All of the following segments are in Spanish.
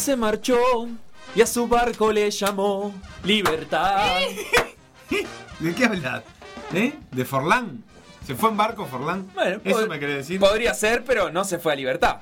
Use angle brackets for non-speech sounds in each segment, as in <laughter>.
se marchó y a su barco le llamó Libertad. <laughs> ¿De qué hablas? ¿Eh? ¿De Forlán? ¿Se fue en barco Forlán? Bueno, ¿Eso me querés decir? Podría ser, pero no se fue a Libertad.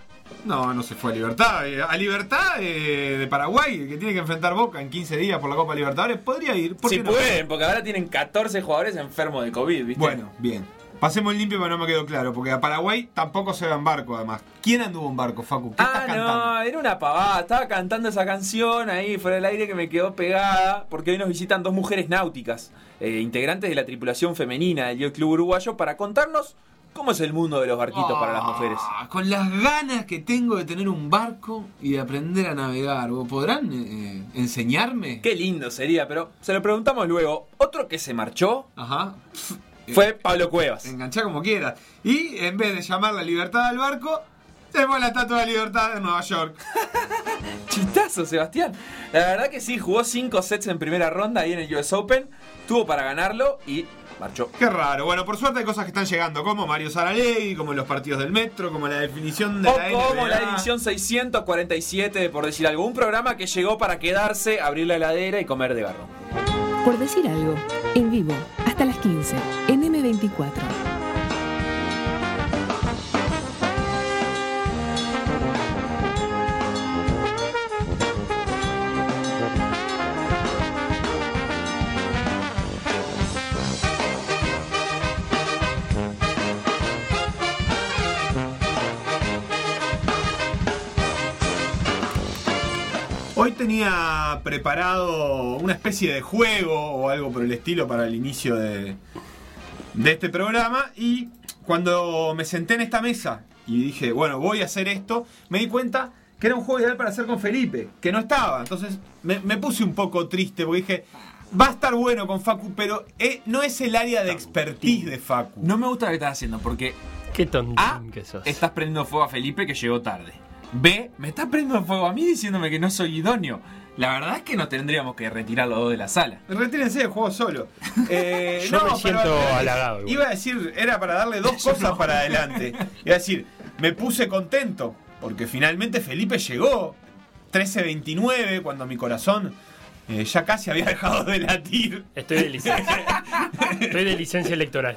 No, no se fue a Libertad. Eh, A Libertad eh, de Paraguay, que tiene que enfrentar Boca en 15 días por la Copa Libertadores, podría ir. ¿Por Si qué no? pueden, porque ahora tienen 14 jugadores enfermos de COVID, ¿viste? Bueno, bien. Pasemos limpio, pero no me quedó claro, porque a Paraguay tampoco se va en barco, además. ¿Quién anduvo en barco, Facu? ¿Qué Ah, estás cantando? no, era una pavada. Estaba cantando esa canción ahí fuera del aire que me quedó pegada. Porque hoy nos visitan dos mujeres náuticas, eh, integrantes de la tripulación femenina del Club Uruguayo, para contarnos cómo es el mundo de los barquitos para las mujeres. Ah, Con las ganas que tengo de tener un barco y de aprender a navegar, ¿vos ¿podrán eh, enseñarme? Qué lindo sería, pero se lo preguntamos luego. Otro que se marchó Ajá. Fue Pablo Cuevas. Enganchá como quieras. Y en vez de llamar la libertad al barco, tenemos la estatua de libertad de Nueva York. <laughs> Chistazo, Sebastián. La verdad que sí, jugó 5 sets en primera ronda ahí en el US Open. Tuvo para ganarlo y marchó. Qué raro. Bueno, por suerte hay cosas que están llegando, como Mario Saralegui, como los partidos del metro, como la definición de O la como NBA. la edición 647, de por decir algo. Un programa que llegó para quedarse, abrir la heladera y comer de garro. Por decir algo, en vivo, hasta las 15, en M24. Hoy tenía preparado una especie de juego o algo por el estilo para el inicio de, de este programa y cuando me senté en esta mesa y dije, bueno, voy a hacer esto, me di cuenta que era un juego ideal para hacer con Felipe, que no estaba. Entonces me, me puse un poco triste porque dije, va a estar bueno con Facu, pero eh, no es el área de expertise de Facu. No me gusta lo que estás haciendo porque Qué tontín A, que sos. estás prendiendo fuego a Felipe que llegó tarde. B, me estás prendiendo fuego a mí diciéndome que no soy idóneo. La verdad es que nos tendríamos que retirar los dos de la sala. Retírense del juego solo. <laughs> Eh, Yo me pero siento eh, halagado igual. Iba a decir, era para darle dos <laughs> cosas para adelante. Iba a decir, me puse contento, porque finalmente Felipe llegó. 13.29, cuando mi corazón eh, ya casi había <laughs> dejado de latir. Estoy de licencia. Estoy de licencia electoral.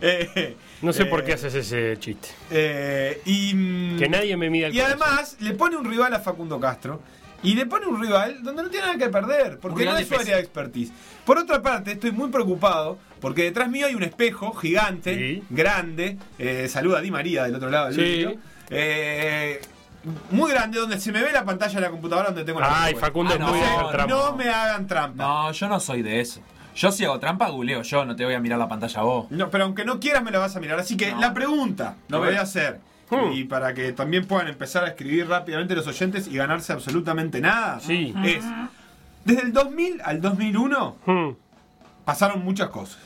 Eh, No sé por qué haces ese chiste. eh, y, mm, Que nadie me mida el Y corazón. además le pone un rival a Facundo Castro. Y le pone un rival donde no tiene nada que perder, porque no es su área de expertise. Por otra parte, estoy muy preocupado porque detrás mío hay un espejo gigante, Sí. grande. Eh, saluda a Di María del otro lado del Sí. Eh, muy grande, donde se me ve la pantalla de la computadora donde tengo la Ay. Facundo Ah, es no, no. No me hagan trampa. No, yo no soy de eso. Yo si hago trampa, googleo yo, no te voy a mirar la pantalla a vos. No, pero aunque no quieras me la vas a mirar. Así que No. la pregunta No lo voy a hacer. Hmm. Y para que también puedan empezar a escribir rápidamente los oyentes y ganarse absolutamente nada. Sí. Es, desde el 2000 al 2001 Hmm, pasaron muchas cosas.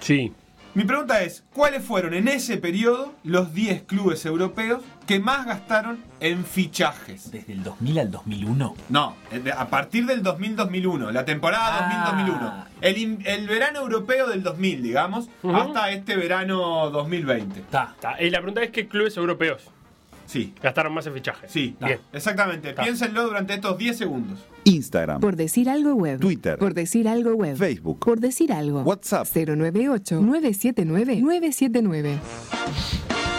Sí. Mi pregunta es, ¿cuáles fueron en ese periodo los 10 clubes europeos que más gastaron en fichajes? Desde el 2000 al 2001. No, eh, a partir del 2000-2001, la temporada Ah. 2000-2001. El, verano europeo del 2000, digamos, hasta este verano 2020. Está. Ta, Y la pregunta es: ¿qué clubes europeos Sí, gastaron más en fichajes? sí, Bien. exactamente. Ta. Piénsenlo durante estos 10 segundos. Instagram, Por decir algo web. Twitter. Por decir algo web. Facebook, Por decir algo. WhatsApp. 098-979-979.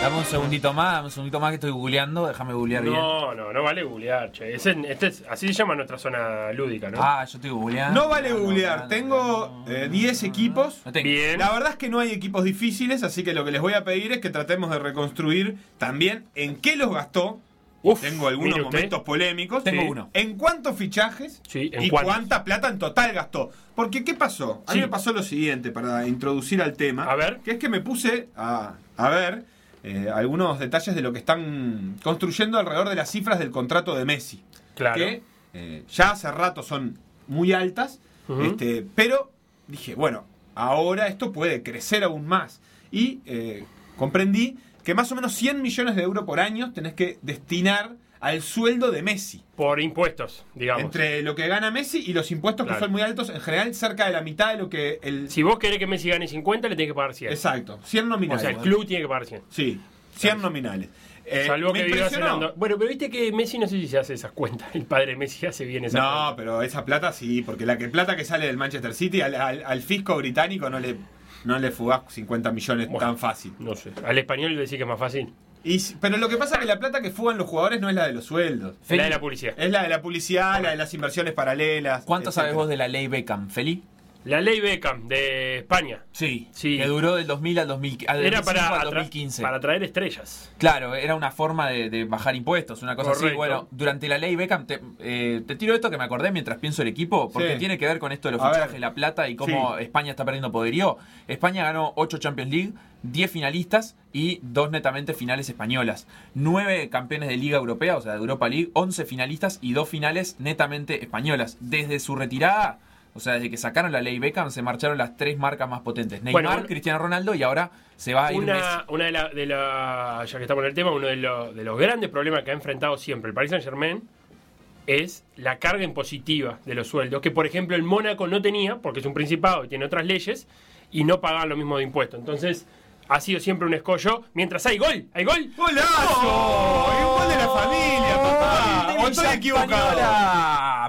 Dame un segundito más, dame un segundito más que estoy googleando, déjame googlear bien. No, no, no vale googlear, che. Es en- este es- así se llama nuestra zona lúdica, ¿no? Ah, yo estoy googleando. No vale googlear, tengo eh, 10 equipos. No tengo. Bien. La verdad es que no hay equipos difíciles, así que lo que les voy a pedir es que tratemos de reconstruir también en qué los gastó. Uf, Tengo algunos mire usted. momentos polémicos. Tengo Sí. uno. ¿En cuántos fichajes? Sí, ¿en ¿Y cuántos? cuánta plata en total gastó? Porque, ¿qué pasó? A mí Sí. me pasó lo siguiente para introducir al tema. A ver. Que es que me puse a, a ver eh, algunos detalles de lo que están construyendo alrededor de las cifras del contrato de Messi. Claro. Que eh, ya hace rato son muy altas. Este, pero dije, bueno, ahora esto puede crecer aún más. Y eh, comprendí que más o menos 100 millones de euros por año tenés que destinar al sueldo de Messi. Por impuestos, digamos. Entre lo que gana Messi y los impuestos Claro. que son muy altos, en general cerca de la mitad de lo que el... Si vos querés que Messi gane 50, le tenés que pagar 100. Exacto, 100 O nominales. sea, el club tiene que pagar 100. Sí. 100 nominales. Eh, Salvo que viva cenando. Bueno, pero viste que Messi no sé si se hace esas cuentas. El padre de Messi hace bien esas No, cuentas. pero esa plata sí, porque la que plata que sale del Manchester City al, al- al fisco británico no le, no le fugás 50 millones Bueno. tan fácil. No sé. Al español le decís que es más fácil. Y, pero lo que pasa es que la plata que fugan los jugadores no es la de los sueldos. La de la publicidad. Es la de la publicidad, la de las inversiones paralelas. ¿Cuánto sabes vos de la ley Beckham, Feli? La ley Beckham de España. Sí. Sí. Que duró del 2000 al, 2000, al Era 2005 para, al atra- 2015. para traer estrellas. Claro, era una forma de, de bajar impuestos, una cosa así. Bueno, durante la ley Beckham, te, eh, te tiro esto que me acordé mientras pienso el equipo, porque Sí. tiene que ver con esto de los A fichajes, ver. la plata y cómo Sí. España está perdiendo poderío. España ganó 8 Champions League, 10 finalistas y 2 netamente finales españolas. 9 campeones de Liga Europea, o sea, de Europa League, 11 finalistas y 2 finales netamente españolas. Desde su retirada. O sea, desde que sacaron la ley Beckham se marcharon las tres marcas más potentes. Neymar, Bueno, Cristiano Ronaldo y ahora se va a ir Messi. Una, una de las, de la- ya que estamos en el tema, uno de los, de los grandes problemas que ha enfrentado siempre el Paris Saint Germain es la carga impositiva de los sueldos, que por ejemplo el Mónaco no tenía, porque es un principado y tiene otras leyes, y no pagaban lo mismo de impuestos. Entonces, ha sido siempre un escollo, mientras hay gol, hay gol. ¡Golazo! ¡Y un gol de la familia, papá! De ¿O estoy equivocado?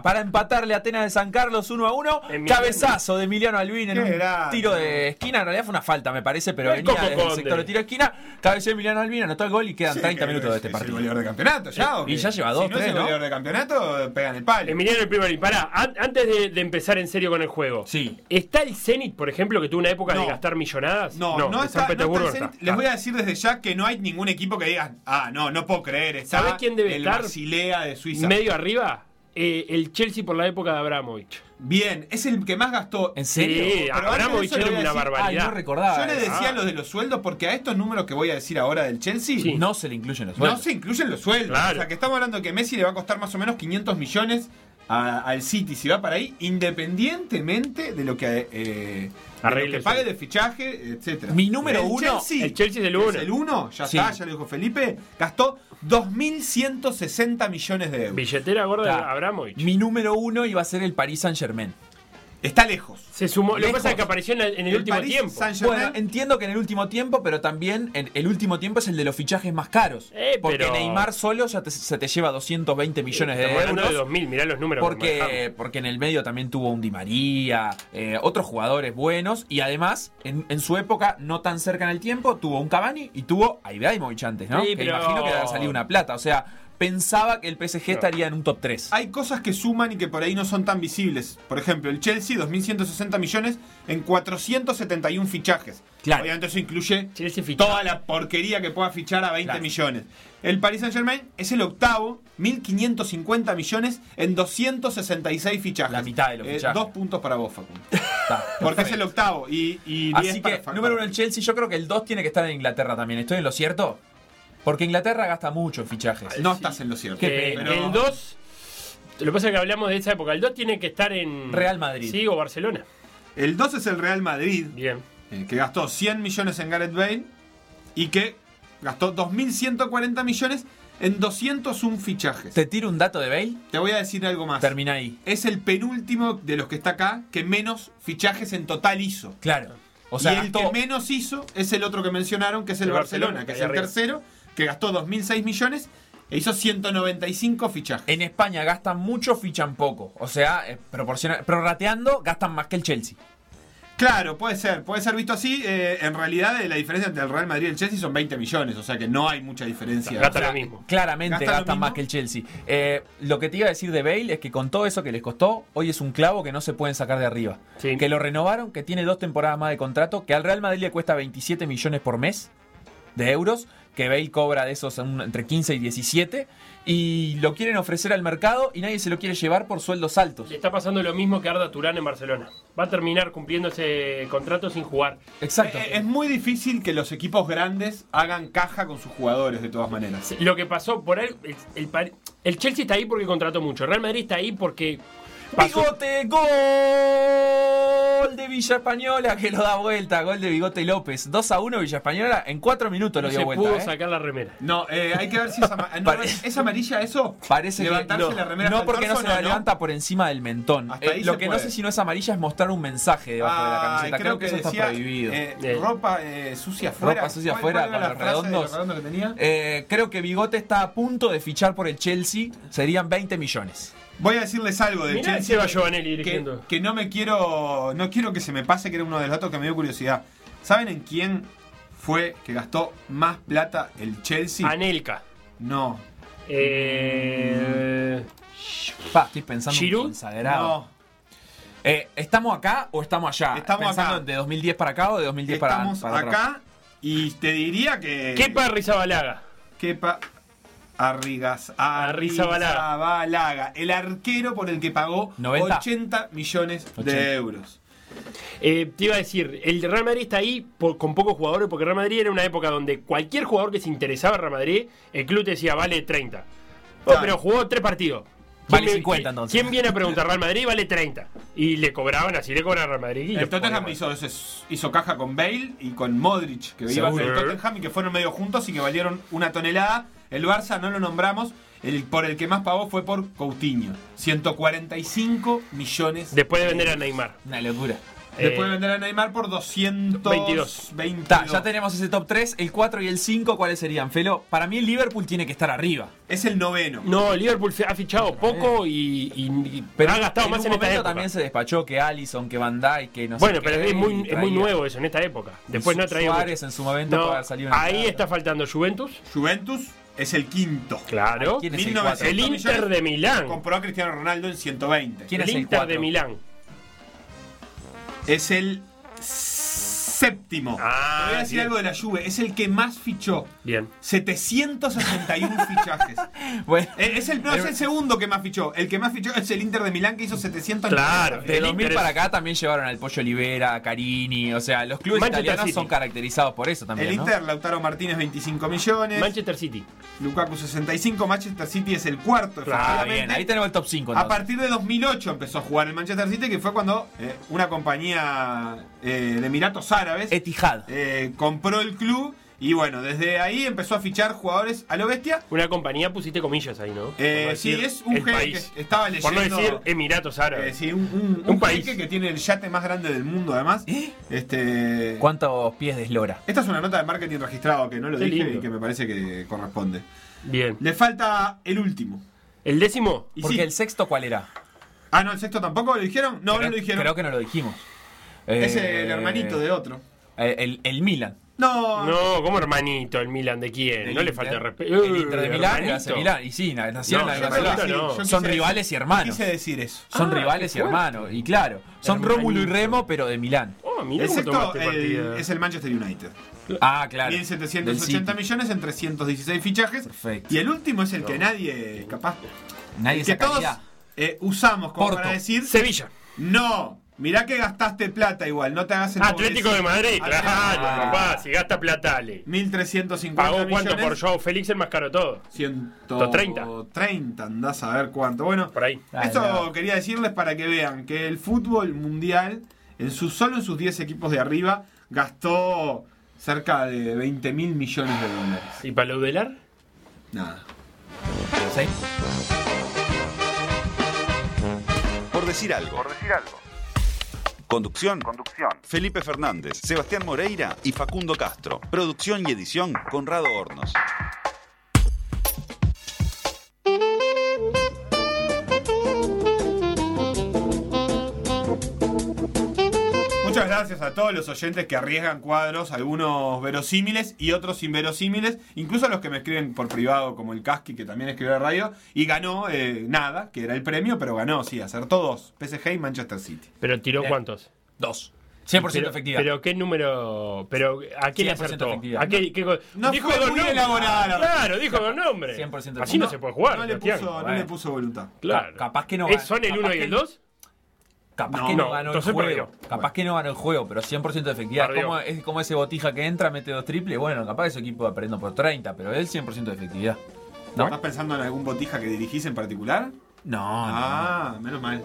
Para empatarle a Atenas de San Carlos 1 a 1. En mi- Cabezazo de Emiliano Albín en un grande. tiro de esquina. En realidad fue una falta, me parece, pero El venía Coco desde el Conde. sector de tiro de esquina. Cabeció Emiliano Albín, anotó el gol y quedan Sí, 30 que minutos de este es partido. el goleador de campeonato ya? ¿o Y ya lleva dos, si no tres, es el ¿no? de campeonato, pegan el palo. Emiliano el primero. Y pará, an- antes de, de empezar en serio con el juego. Sí. ¿Está el Zenit, por ejemplo, que tuvo una época No. de gastar millonadas? No, no, en está, San Petersburgo no no está. Zenit. Les Ah. voy a decir desde ya que no hay ningún equipo que diga, ah, no, no puedo creer. Está ¿Sabés quién debe el estar? Basilea de Suiza. Medio arriba, eh, el Chelsea por la época de Abramovich. Bien, es el que más gastó. ¿En serio? Sí, Pero Abramovich era una barbaridad. no recordaba. Yo le decía Ah. lo de los sueldos porque a estos números que voy a decir ahora del Chelsea Sí. No se le incluyen los no sueldos. se incluyen los sueldos. Claro. O sea, que estamos hablando de que Messi le va a costar más o menos 500 millones a- al City si va para ahí, independientemente de lo que, eh, de lo Arregle que el pague de fichaje, etcétera. Mi número El uno- Chelsea, el Chelsea es el uno. el uno, ya Sí. está, ya lo dijo Felipe, gastó 2.160 millones de euros. Billetera gorda de. Abramovich. Mi número uno iba a ser el Paris Saint Germain. Está lejos. Se sumó. Lo que pasa es que apareció en el, en el El último tiempo. Saint-Germain- Bueno, entiendo que en el último tiempo, pero también en el último tiempo es el de los fichajes más caros. Eh, porque pero- Neymar solo ya te- se te lleva 220 millones de hablando euros. de 2000, mirá los números. que Porque, porque en el medio también tuvo un Di María, eh, otros jugadores buenos y además en, en su época no tan cerca en el tiempo tuvo un Cavani y tuvo a Ibrahimovic antes, ¿no? Sí, que pero- imagino que debe haber salido una plata. O sea, pensaba que el PSG estaría en un top 3. Hay cosas que suman y que por ahí no son tan visibles. Por ejemplo, el Chelsea, 2.160 millones en 471 fichajes. Claro. Obviamente eso incluye toda la porquería que pueda fichar a 20 Claro. millones. El Paris Saint Germain es el octavo, 1.550 millones en 266 fichajes. La mitad de los Eh, fichajes. dos puntos para vos, Facundo. <laughs> Porque es el octavo y, y 10 Así que, número uno el Chelsea, yo creo que el 2 tiene que estar en Inglaterra también. ¿Estoy en lo cierto? Porque Inglaterra gasta mucho en fichajes. No estás en lo cierto. Qué Eh, pena. Pero- El 2. Lo que pasa es que hablamos de esa época. El 2 tiene que estar en. Real Madrid. Sí, o Barcelona. El 2 es el Real Madrid. Bien. eh, que gastó 100 millones en Gareth Bale y que gastó 2.140 millones en 201 fichajes. Te tiro un dato de Bale, Te voy a decir algo más. termina ahí. Es el penúltimo de los que está acá que menos fichajes en total hizo. Claro. O sea, y el gastó- que menos hizo es el otro que mencionaron, que es el, El Barcelona, Barcelona, que es el arriba. tercero, que gastó 2.006 millones e hizo 195 fichajes. en España gastan mucho, fichan poco. O sea, eh, proporciona- prorrateando, gastan más que el Chelsea. Claro, puede ser, puede ser visto así. Eh, en realidad, eh, la diferencia entre el Real Madrid y el Chelsea son 20 millones, o sea que no hay mucha diferencia. Gasta O sea, lo mismo. Claramente gastan mismo. más que el Chelsea. Eh, lo que te iba a decir de Bale es que con todo eso que les costó, hoy es un clavo que no se pueden sacar de arriba. Sí. Que lo renovaron, que tiene dos temporadas más de contrato, que al Real Madrid le cuesta 27 millones por mes de euros, que Bale cobra de esos entre 15 y 17, y lo quieren ofrecer al mercado y nadie se lo quiere llevar por sueldos altos. Le está pasando lo mismo que Arda Turán en Barcelona. Va a terminar cumpliendo ese contrato sin jugar. Exacto. Eh, Es muy difícil que los equipos grandes hagan caja con sus jugadores de todas maneras. Lo que pasó por él, el, el Chelsea está ahí porque contrató mucho. El Real Madrid está ahí porque pasó, ¡Bigote! ¡Gol! Gol de Villa Española que lo da vuelta. Gol de Bigote López. 2 a 1 Villa Española. En 4 minutos No lo se dio vuelta. pudo ¿eh? sacar la remera. No, eh, hay que ver si es, ama- <laughs> no, Pare- ¿es amarilla eso. Parece Levantarse que la remera no porque no se la levanta por encima del mentón. Hasta Eh, ahí lo se que no sé si no es amarilla es mostrar un mensaje debajo de la camiseta. creo, Creo, que, eso decía, está prohibido. eh, ropa eh, sucia afuera. Ropa sucia ¿Cuál- afuera para la los redondos. redondo que tenía? Eh, creo que Bigote está a punto de fichar por el Chelsea. Serían 20 millones. Voy a decirles algo del Mirá Chelsea. Giovanelli que, dirigiendo. que no me quiero. No quiero que se me pase, que era uno de los datos que me dio curiosidad. ¿Saben en quién fue que gastó más plata el Chelsea? Anelka. No. Eh, Pa, estoy pensando ¿Giroud? consagrado. No. Eh, ¿Estamos acá o estamos allá? Estamos Pensando acá. de 2010 para acá o de 2010 para, Estamos para atrás. acá y te diría que. Kepa Rizabalaga. Kepa Arrigas, Arrizabalaga. El arquero por el que pagó 90. 80 millones 80. de euros. Eh, te iba a decir, el Real Madrid está ahí por- con pocos jugadores, porque Real Madrid era una época donde cualquier jugador que se interesaba en Real Madrid, el club te decía, vale 30. Oh, Claro. pero jugó tres partidos. Vale ¿Quién me- 50 qui- entonces. ¿Quién viene a preguntar Real Madrid? Vale 30. Y le cobraban así, le cobraban a Real Madrid. y El Tottenham hizo, hizo caja con Bale y con Modric, que iban del Tottenham y que fueron medio juntos y que valieron una tonelada. El Barça no lo nombramos, el, por el que más pagó fue por Coutinho. 145 millones. Después de vender a Neymar. Una locura. Después de Eh, vender a Neymar por 222. 22. Ta, ya tenemos ese top 3, el 4 y el 5, ¿cuáles serían? Felo, para mí el Liverpool tiene que estar arriba. Es el noveno. No, Liverpool se ha fichado poco y, y- y- Pero ha gastado en más un en esta momento época. también se despachó que Allison, que Van Dijk, que no sé Bueno, qué, pero es muy, es muy nuevo eso en esta época. Después no ha traído. Suárez mucho. en su momento No, puede haber salido una ahí está faltando Juventus. Juventus es el quinto. Claro. ¿Quién es el 1900 cuatro? El Inter de Milán. Compró a Cristiano Ronaldo en 120. ¿Quién el es el Inter cuatro? de Milán. Es el séptimo. Ah, Te voy a decir bien. algo de la Juve. Es el que más fichó. Bien. 761 <laughs> fichajes. Bueno, Eh, Es el, no, es el segundo que más fichó. El que más fichó es el Inter de Milán que hizo 700 Claro. de el 2000 Inter para acá también llevaron al Pollo Olivera, a Carini, o sea, los clubes Manchester italianos City. son caracterizados por eso también, El ¿no? Inter, Lautaro Martínez, 25 millones. Manchester City. Lukaku, 65. Manchester City es el cuarto, Claro, Ah, efectivamente. bien, ahí tenemos el top 5 A partir de 2008 empezó a jugar el Manchester City, que fue cuando eh, una compañía eh, de Emiratos Árabes Etihad. eh, compró el club. Y bueno, desde ahí empezó a fichar jugadores a lo bestia. Una compañía pusiste comillas ahí, ¿no? Eh, sí, es un jeque país. que estaba Por no leyendo- decir Emiratos Eh, Árabes. sí, un, un, Un un país. que tiene el yate más grande del mundo, además. ¿Eh? Este, ¿Cuántos pies de eslora? esta es una nota de marketing registrado que no lo Qué dije lindo. y que me parece que corresponde. Bien. Le falta el último. ¿El décimo? Y Porque sí. el sexto, ¿cuál era? Ah, no, el sexto tampoco lo dijeron. No, creo, no lo dijeron. creo que no lo dijimos. Es Eh, el hermanito de otro. eh, El, el Milan. No, No, como hermanito, el Milan de quién. No le falta respeto. El Inter de Milán, el. Y sí, na- nacieron No, la no. Son rivales decir- y hermanos. Quise decir eso. Son Ah, rivales y hermanos. Y claro, son. Rómulo y Remo, pero de Milán. Oh, El partida. es el Manchester United. Ah, claro. 1780 Del City. millones en 316 fichajes. Perfecto. Y el último es el que nadie, capaz, Nadie el que todos sacaría. eh, usamos como Porto. para decir, Sevilla. no, mirá que gastaste plata igual, no te hagas el Atlético de Madrid, Atlético. claro, Ah. papá, si gasta plata, dale. 1350 ¿Pagó cuánto millones. por Joao Félix el más caro de todo? 130. 30, andás a ver cuánto. Bueno, Por ahí. Ah, esto no. quería decirles para que vean que el fútbol mundial, en su, solo en sus 10 equipos de arriba, gastó cerca de 20 mil millones de dólares. ¿Y para Laudelar? Nada. Sí. Por decir algo. Por decir algo. Conducción. Conducción. Felipe Fernández, Sebastián Moreira y Facundo Castro. Producción y edición Conrado Hornos. Gracias a todos los oyentes que arriesgan cuadros, algunos verosímiles y otros inverosímiles, incluso a los que me escriben por privado, como el Casqui, que también escribió de radio, y ganó eh, nada, que era el premio, pero ganó, sí, acertó dos, PSG y Manchester City. ¿Pero tiró Bien. cuántos? Dos. 100% pero, efectiva. ¿Pero qué número? ¿Pero a qué le 100% acertó? efectiva. ¿A qué, No dijo fue dos muy elaborada. Claro, dijo dos nombres. 100% Así no, no, se puede jugar. No le puso, no le puso voluntad. Claro. Ca- capaz que no ¿Es- gan- ¿Son el capaz 1 y el 2? Capaz No, que no, no, ganó el juego. perdió. Capaz que no ganó el juego, pero 100% de efectividad. Perdió. Como, es como ese botija que entra, mete dos triples. Bueno, capaz que su equipo va perdiendo por 30, pero él 100% de efectividad. ¿No? ¿Estás pensando en algún botija que dirigís en particular? No, no. Ah, menos mal.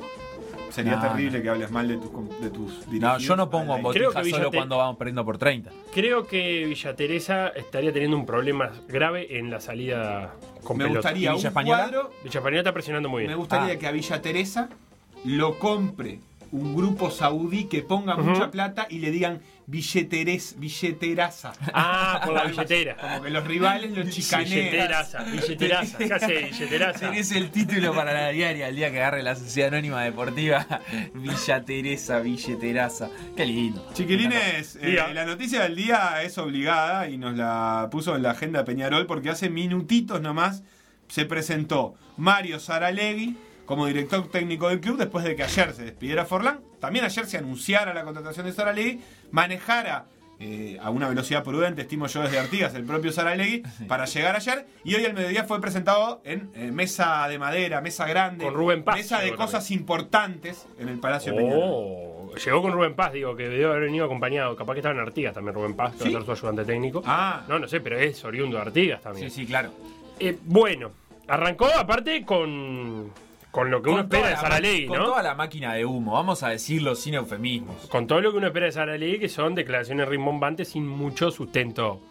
sería No, terrible que hables mal de tus, de tus No, yo no pongo botija solo Villa cuando vamos perdiendo por 30. Creo que Villa Teresa estaría teniendo un problema grave en la salida con Me pelota. gustaría ¿Y un Villa Española? cuadro Villa Española está presionando muy bien. Me gustaría Ah. que a Villa Teresa lo compre un grupo saudí que ponga mucha plata y le digan billeteres, billeteraza. Ah, por la <laughs> billetera. Como que los rivales lo chicanean. Billeteraza, billeteraza. ¿Qué hace billeteraza? <laughs> Tenés el título para la diaria el día que agarre la Sociedad Anónima Deportiva. <laughs> Villa Teresa, Billeteraza. Qué lindo. Chiquilines, eh, la noticia del día es obligada y nos la puso en la agenda Peñarol porque hace minutitos nomás se presentó Mario Saralegui como director técnico del club después de que ayer se despidiera Forlán. También ayer se anunciara la contratación de Saralegui, manejara eh, a una velocidad prudente, estimo yo desde Artigas, el propio Saralegui, <laughs> para llegar ayer. Y hoy al mediodía fue presentado en eh, mesa de madera, mesa grande, Con Rubén Paz mesa de cosas importantes en el Palacio Peñarol. Oh, llegó con Rubén Paz, digo, que debió haber venido acompañado. Capaz que estaba en Artigas también Rubén Paz, que ¿Sí? va a ser su ayudante técnico. Ah. No, no sé, pero es oriundo de Artigas también. Sí, sí, claro. Eh, bueno, arrancó aparte con, con lo que uno Con espera de Saralegui, ma- Con ¿no? toda la máquina de humo, vamos a decirlo sin eufemismos. Con todo lo que uno espera de Saralegui, que son declaraciones rimbombantes sin mucho sustento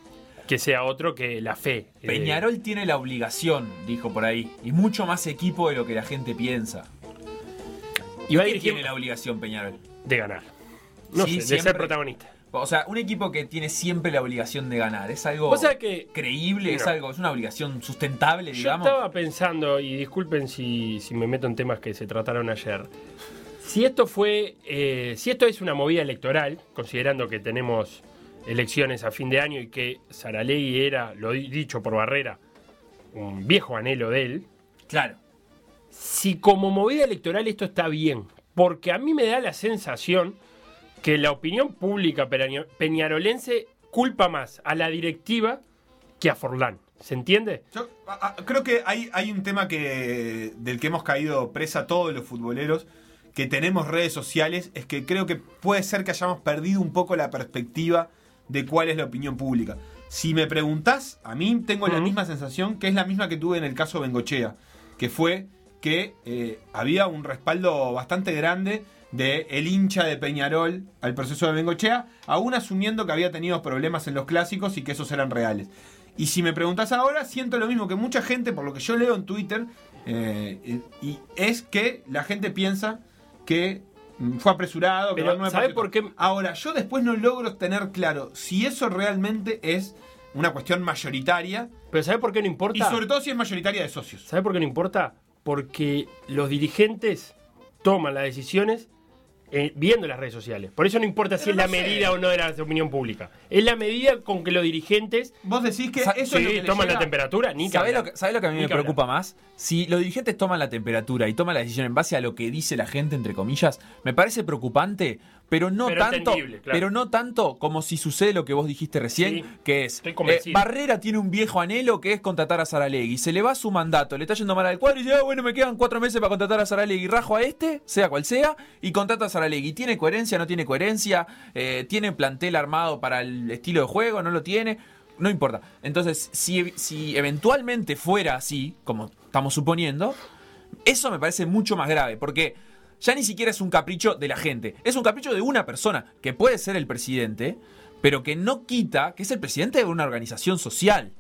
que sea otro que la fe. Eh, Peñarol tiene la obligación, dijo por ahí, y mucho más equipo de lo que la gente piensa. y va a ¿Qué tiene la obligación Peñarol? de ganar. No Sí, sé, de ser protagonista. O sea, un equipo que tiene siempre la obligación de ganar, ¿es algo O sea que creíble? ¿Es algo, es una obligación sustentable, Yo digamos? estaba pensando, y disculpen si, si me meto en temas que se trataron ayer, si esto fue, eh, si esto es una movida electoral, considerando que tenemos elecciones a fin de año y que Saralegui era, lo di- dicho por Barrera, un viejo anhelo de él, Claro. si como movida electoral esto está bien, porque a mí me da la sensación que la opinión pública peña- peñarolense culpa más a la directiva que a Forlán. ¿Se entiende? Yo a- a- creo que hay, hay un tema que del que hemos caído presa todos los futboleros, que tenemos redes sociales, es que creo que puede ser que hayamos perdido un poco la perspectiva de cuál es la opinión pública. Si me preguntás, a mí tengo la misma sensación que es la misma que tuve en el caso Bengochea, que fue que eh, había un respaldo bastante grande de el hincha de Peñarol al proceso de Bengochea, aún asumiendo que había tenido problemas en los clásicos y que esos eran reales. Y si me preguntas ahora, siento lo mismo que mucha gente, por lo que yo leo en Twitter, eh, y es que la gente piensa que fue apresurado, que Pero, 9%. ¿sabe por qué? Ahora, yo después no logro tener claro si eso realmente es una cuestión mayoritaria Pero ¿sabe por qué no importa? y sobre todo si es mayoritaria de socios. ¿Sabe por qué no importa? Porque los dirigentes toman las decisiones eh, viendo las redes sociales. Por eso no importa si Pero es la sé. medida o no de la opinión pública. Es la medida con que los dirigentes Vos decís que Sa- eso es lo sí, que toman la temperatura, ni ¿Sabés lo, que, sabés lo que a mí Ni me preocupa hablar. más? Si los dirigentes toman la temperatura y toman la decisión en base a lo que dice la gente, entre comillas, me parece preocupante, pero no Pero tanto, claro. pero no tanto como si sucede lo que vos dijiste recién, Sí, que es eh. Barrera tiene un viejo anhelo que es contratar a Saralegui, se le va su mandato, le está yendo mal al cuadro y dice, ah, bueno, me quedan cuatro meses para contratar a Saralegui, rajo a este, sea cual sea, y contrata a Saralegui. ¿Tiene coherencia, no tiene coherencia? Eh, ¿Tiene plantel armado para el estilo de juego, no lo tiene? No importa. Entonces, si, si eventualmente fuera así, como estamos suponiendo, eso me parece mucho más grave, porque ya ni siquiera es un capricho de la gente, es un capricho de una persona, que puede ser el presidente, pero que no quita que es el presidente de una organización social.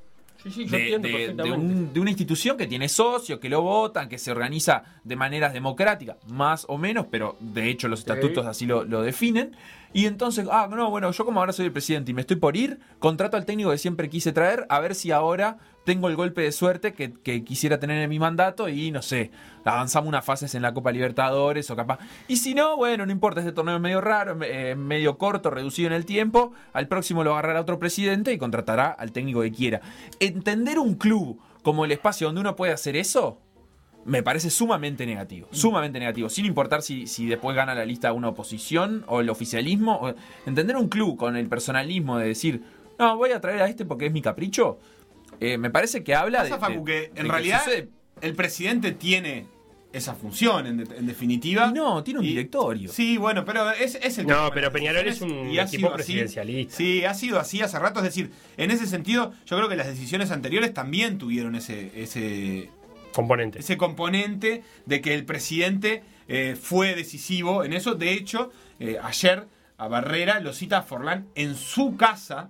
Sí, sí, yo De, entiendo de- de perfectamente. un- de una institución que tiene socios, que lo votan, que se organiza de maneras democráticas, más o menos, pero de hecho los estatutos así lo, lo definen. Y entonces, ah, no, bueno, yo como ahora soy el presidente y me estoy por ir, contrato al técnico que siempre quise traer, a ver si ahora tengo el golpe de suerte que, que quisiera tener en mi mandato y no sé, avanzamos unas fases en la Copa Libertadores o capaz. Y si no, bueno, no importa, este torneo es medio raro, eh, medio corto, reducido en el tiempo, al próximo lo agarrará otro presidente y contratará al técnico que quiera. Entender un club como el espacio donde uno puede hacer eso, me parece sumamente negativo. Sumamente negativo. Sin importar si, si después gana la lista una oposición o el oficialismo. o- entender un club con el personalismo de decir, no, voy a traer a este porque es mi capricho. Eh, me parece que habla de. Facu, que de en realidad el presidente tiene esa función, en, de- en definitiva. Y no, tiene un Y- directorio. Sí, bueno, pero es, es el No, pero Peñarol es un y equipo así. presidencialista. Sí, ha sido así hace rato. Es decir, en ese sentido, yo creo que las decisiones anteriores también tuvieron ese, ese, Componente. ese componente de que el presidente eh, fue decisivo en eso. De hecho, eh, ayer a Barrera lo cita a Forlán en su casa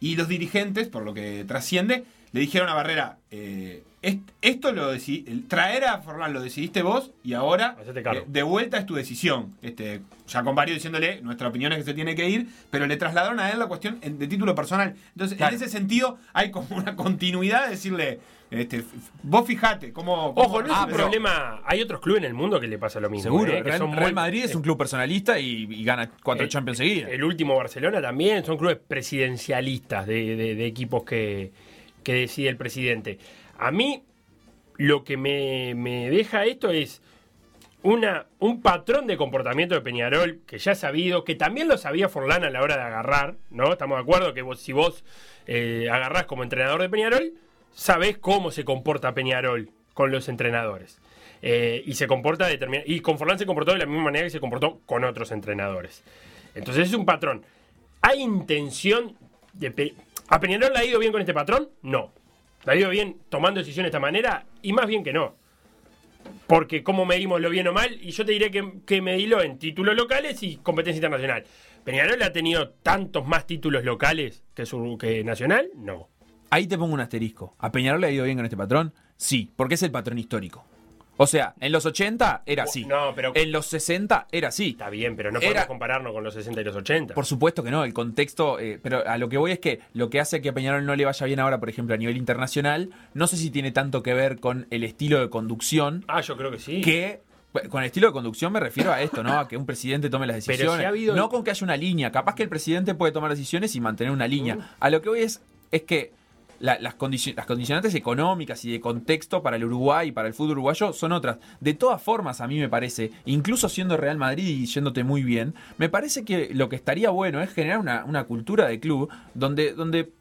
y los dirigentes, por lo que trasciende, le dijeron a Barrera, eh, est- esto lo el- traer a Forlán lo decidiste vos y ahora eh, de vuelta es tu decisión. Este, ya con varios diciéndole, nuestra opinión es que se tiene que ir, pero le trasladaron a él la cuestión de título personal. Entonces, Claro. en ese sentido, hay como una continuidad de decirle, este, vos fijate cómo... cómo- Ojo, no es Ah, un pero- problema. Hay otros clubes en el mundo que le pasa lo mismo. Seguro, ¿eh? que Real, son Real muy- Madrid es un club personalista y, y gana cuatro el- Champions seguidas. El último Barcelona también, son clubes presidencialistas de, de- de equipos que, que decide el presidente. A mí, lo que me, me deja esto es una, un patrón de comportamiento de Peñarol que ya he sabido, que también lo sabía Forlán a la hora de agarrar, ¿no? Estamos de acuerdo que vos- si vos eh, agarrás como entrenador de Peñarol, sabés cómo se comporta Peñarol con los entrenadores. Eh, y se comporta determinado. Y con Forlán se comportó de la misma manera que se comportó con otros entrenadores. Entonces es un patrón. ¿Hay intención de... ¿A Peñarol le ha ido bien con este patrón? No. ¿Le ha ido bien tomando decisiones de esta manera? Y más bien que no. Porque cómo medimos lo bien o mal, y yo te diré que, que en títulos locales y competencia internacional. ¿Peñarol ha tenido tantos más títulos locales que, su, que nacional? No. Ahí te pongo un asterisco. ¿A Peñarol le ha ido bien con este patrón? Sí, porque es el patrón histórico. O sea, en los 80 era así. No, pero- En los 60 era así. Está bien, pero no Era- podemos compararnos con los 60 y los 80. Por supuesto que no, el contexto, eh, pero a lo que voy es que lo que hace que a Peñarol no le vaya bien ahora, por ejemplo, a nivel internacional, no sé si tiene tanto que ver con el estilo de conducción, Ah, yo creo que sí. que con el estilo de conducción me refiero a esto, ¿no? A que un presidente tome las <laughs> decisiones. si ha habido- No con que haya una línea. Capaz que el presidente puede tomar decisiones y mantener una línea. Mm. A lo que voy es, es que la- las, condici- las condicionantes económicas y de contexto para el Uruguay y para el fútbol uruguayo son otras. De todas formas, a mí me parece, incluso siendo Real Madrid y yéndote muy bien, me parece que lo que estaría bueno es generar una, una cultura de club donde, donde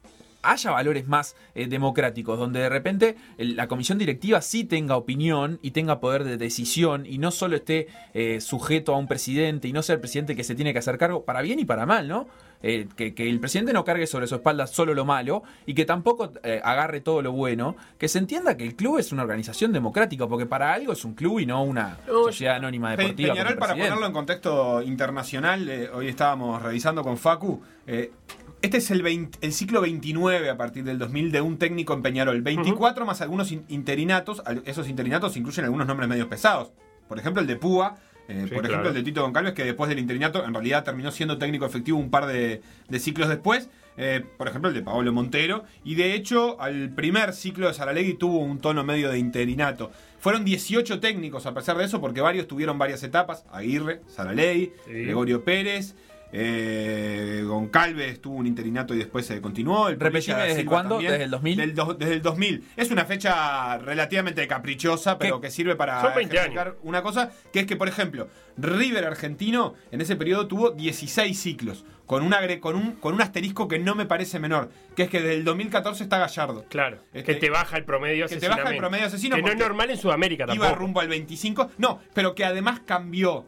haya valores más eh, democráticos, donde de repente la comisión directiva sí tenga opinión y tenga poder de decisión y no solo esté eh, sujeto a un presidente y no sea el presidente que se tiene que hacer cargo para bien y para mal, ¿no? Eh, que, que el presidente no cargue sobre su espalda solo lo malo y que tampoco eh, agarre todo lo bueno, que se entienda que el club es una organización democrática, porque para algo es un club y no una sociedad anónima deportiva. Peñarol, para ponerlo en contexto internacional, eh, hoy estábamos revisando con Facu. este es el, 20 el ciclo 29 a partir del 2000 de un técnico en Peñarol. 24 más algunos in- interinatos. Esos interinatos incluyen algunos nombres medios pesados. Por ejemplo, el de Púa. Eh, Sí, por ejemplo, claro. el de Tito Goncalves, que después del interinato en realidad terminó siendo técnico efectivo un par de, de ciclos después. Eh, por ejemplo, el de Pablo Montero. Y de hecho, al primer ciclo de Saralegui tuvo un tono medio de interinato. Fueron 18 técnicos a pesar de eso, porque varios tuvieron varias etapas. Aguirre, Saralegui, Sí. Gregorio Pérez. Eh, Goncalves tuvo un interinato y después se continuó. El Repetime, ¿desde Silva cuándo? también. ¿Desde el 2000? Del do- desde el 2000. Es una fecha relativamente caprichosa, pero ¿Qué? que sirve para Son 20 ejemplificar una cosa, que es que, por ejemplo, River argentino en ese periodo tuvo 16 ciclos, con, un agre- con, un, con un asterisco que no me parece menor, que es que desde el 2014 está Gallardo. Claro, Este, que te baja el promedio que te baja el promedio asesino Que no es normal en Sudamérica tampoco. Iba rumbo al 25. No, pero que además cambió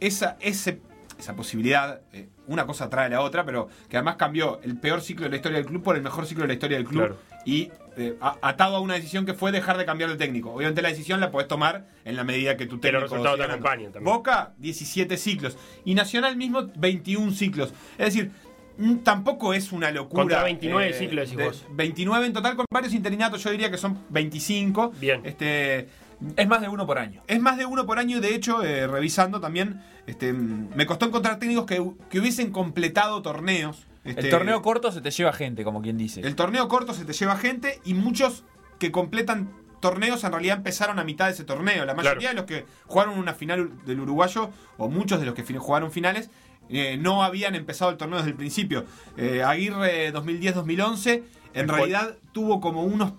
esa, ese, esa posibilidad. eh, una cosa trae la otra, pero que además cambió el peor ciclo de la historia del club por el mejor ciclo de la historia del club. Claro. Y eh, a- atado a una decisión que fue dejar de cambiar el técnico. Obviamente la decisión la podés tomar en la medida que tu Que los técnico resultados te también. Boca, 17 ciclos. Y Nacional mismo, 21 ciclos. Es decir, mm, tampoco es una locura. Contra 29 ciclos, decís de- vos. 29 en total con varios interinatos, yo diría que son 25. Bien. Este, Es más de uno por año. es más de uno por año y de hecho, eh, revisando también, este, me costó encontrar técnicos que, que hubiesen completado torneos. Este, El torneo corto se te lleva gente, como quien dice. El torneo corto se te lleva gente y muchos que completan torneos en realidad empezaron a mitad de ese torneo. La mayoría de los que jugaron una final del uruguayo, o muchos de los que jugaron finales, eh, no habían empezado el torneo desde el principio. Eh, Aguirre 2010-2011 en El realidad tuvo como unos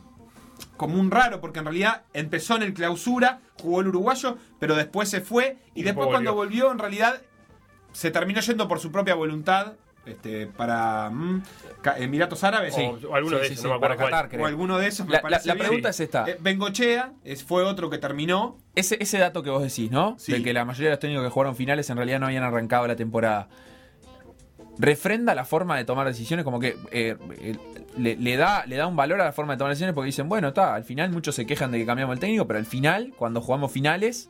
como un raro, porque en realidad empezó en el clausura, jugó el uruguayo, pero después se fue y, Y después después cuando volvió. en realidad se terminó yendo por su propia voluntad este, para mm, Emiratos Árabes. O, o alguno Sí, de sí, esos, sí, no me para acuerdo Qatar. O alguno de esos me La, parece pregunta Sí. es esta. Eh, Bengochea es, fue otro que terminó. Ese, ese dato que vos decís, ¿no? Sí. De que la mayoría de los técnicos que jugaron finales en realidad no habían arrancado la temporada. Refrenda la forma de tomar decisiones, como que eh, le, le da, le da un valor a la forma de tomar decisiones porque dicen, bueno, está, al final muchos se quejan de que cambiamos el técnico, pero al final, cuando jugamos finales,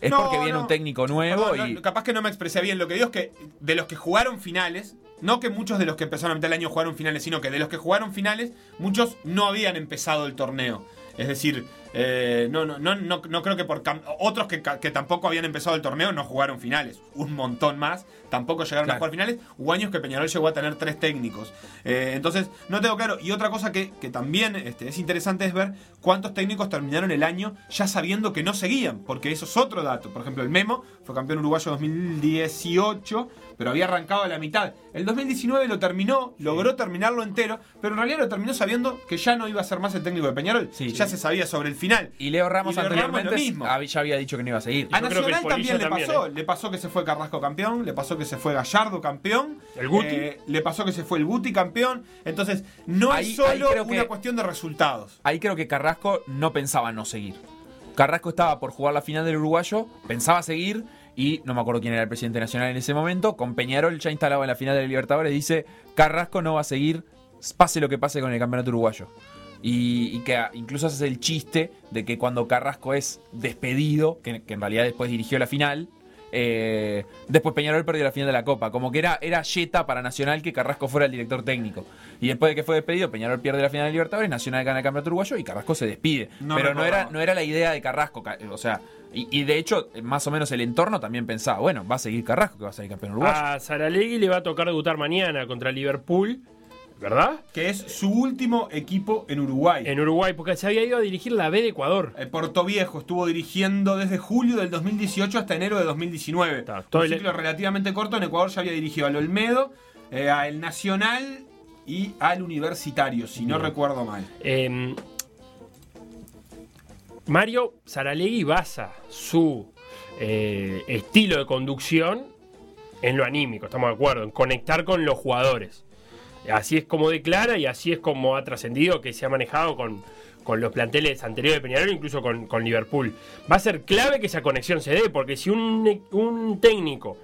es No, porque viene no. un técnico nuevo Perdón, y. no, capaz que no me expresé bien. Lo que digo es que de los que jugaron finales, no que muchos de los que empezaron a mitad del año jugaron finales, sino que de los que jugaron finales, muchos no habían empezado el torneo. Es decir, eh, no, no, no, no, no creo que por otros que, que tampoco habían empezado el torneo no jugaron finales. Un montón más tampoco llegaron Claro. a jugar finales. Hubo años que Peñarol llegó a tener tres técnicos. Eh, entonces, no tengo claro. Y otra cosa que, que también este, es interesante es ver cuántos técnicos terminaron el año ya sabiendo que no seguían. Porque eso es otro dato. Por ejemplo, el Memo fue campeón uruguayo 2018, pero había arrancado a la mitad. El 2019 lo terminó, logró terminarlo entero, pero en realidad lo terminó sabiendo que ya no iba a ser más el técnico de Peñarol. Sí. ya se sabía sobre el final. Y Leo Ramos Y Leo Ramos anteriormente lo mismo. ya había dicho que no iba a seguir. A Nacional también le también, pasó. ¿eh? Le pasó que se fue Carrasco campeón, le pasó que se fue Gallardo campeón. ¿El Guti? eh, le pasó que se fue el Guti campeón. Entonces, no Ahí- es solo creo una que- cuestión de resultados. Ahí creo que Carrasco no pensaba no seguir. Carrasco estaba por jugar la final del uruguayo, pensaba seguir y no me acuerdo quién era el presidente nacional en ese momento. Con Peñarol ya instalado en la final de la Libertadores, dice: Carrasco no va a seguir, pase lo que pase con el campeonato uruguayo. Y, y que incluso hace el chiste de que cuando Carrasco es despedido, que, que en realidad después dirigió la final, eh, después Peñarol perdió la final de la Copa. Como que era, era yeta para Nacional que Carrasco fuera el director técnico. Y después de que fue despedido, Peñarol pierde la final de Libertadores, Nacional gana el campeonato uruguayo y Carrasco se despide. No Pero no era, no era la idea de Carrasco. ca- O sea, y, y de hecho, más o menos el entorno también pensaba, bueno, va a seguir Carrasco que va a ser campeón uruguayo. A Saralegui le va a tocar debutar mañana contra Liverpool, ¿verdad? Que es su último equipo en Uruguay. En Uruguay, porque se había ido a dirigir la B de Ecuador. Eh, Porto Viejo estuvo dirigiendo desde julio del 2018 hasta enero de 2019. Está, todo Un el- ciclo relativamente corto. En Ecuador ya había dirigido al Olmedo, eh, al Nacional y al Universitario, si no recuerdo mal. Eh, Mario Saralegui basa su eh, estilo de conducción en lo anímico, estamos de acuerdo, en conectar con los jugadores. Así es como declara y así es como ha trascendido que se ha manejado con, con los planteles anteriores de Peñarol, incluso con, con Liverpool. Va a ser clave que esa conexión se dé, porque si un, un técnico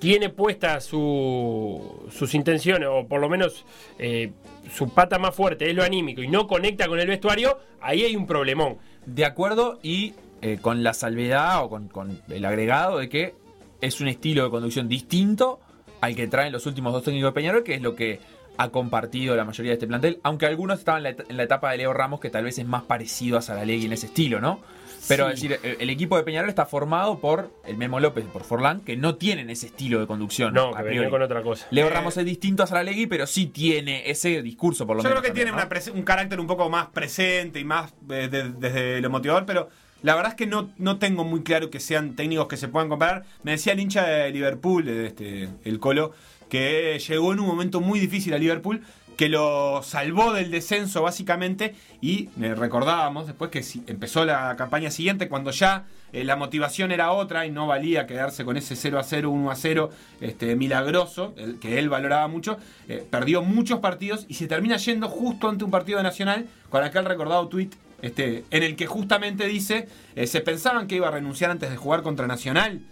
tiene puestas su- sus intenciones, o por lo menos eh, su pata más fuerte es lo anímico, y no conecta con el vestuario, ahí hay un problemón. De acuerdo y eh, con la salvedad o con, con el agregado de que es un estilo de conducción distinto al que traen los últimos dos técnicos de Peñarol, que es lo que ha compartido la mayoría de este plantel, aunque algunos estaban en la, et- en la etapa de Leo Ramos, que tal vez es más parecido a Saralegui en ese estilo, ¿no? Pero Sí. es decir, el, el equipo de Peñarol está formado por el Memo López y por Forlán, que no tienen ese estilo de conducción. No, a que venía con otra cosa. Leo Eh, Ramos es distinto a Saralegui, pero sí tiene ese discurso, por lo Yo menos. creo que tiene un carácter un poco más presente y más eh, de- desde lo motivador, pero la verdad es que no, no tengo muy claro que sean técnicos que se puedan comparar. Me decía el hincha de Liverpool, eh, este, el Colo, que llegó en un momento muy difícil a Liverpool, que lo salvó del descenso básicamente y eh, recordábamos después que empezó la campaña siguiente cuando ya eh, la motivación era otra y no valía quedarse con ese 0 a 0, 1 a 0 este, milagroso, que él valoraba mucho, eh, perdió muchos partidos y se termina yendo justo ante un partido de Nacional con aquel recordado tuit este, en el que justamente dice, se pensaban que iba a renunciar antes de jugar contra Nacional.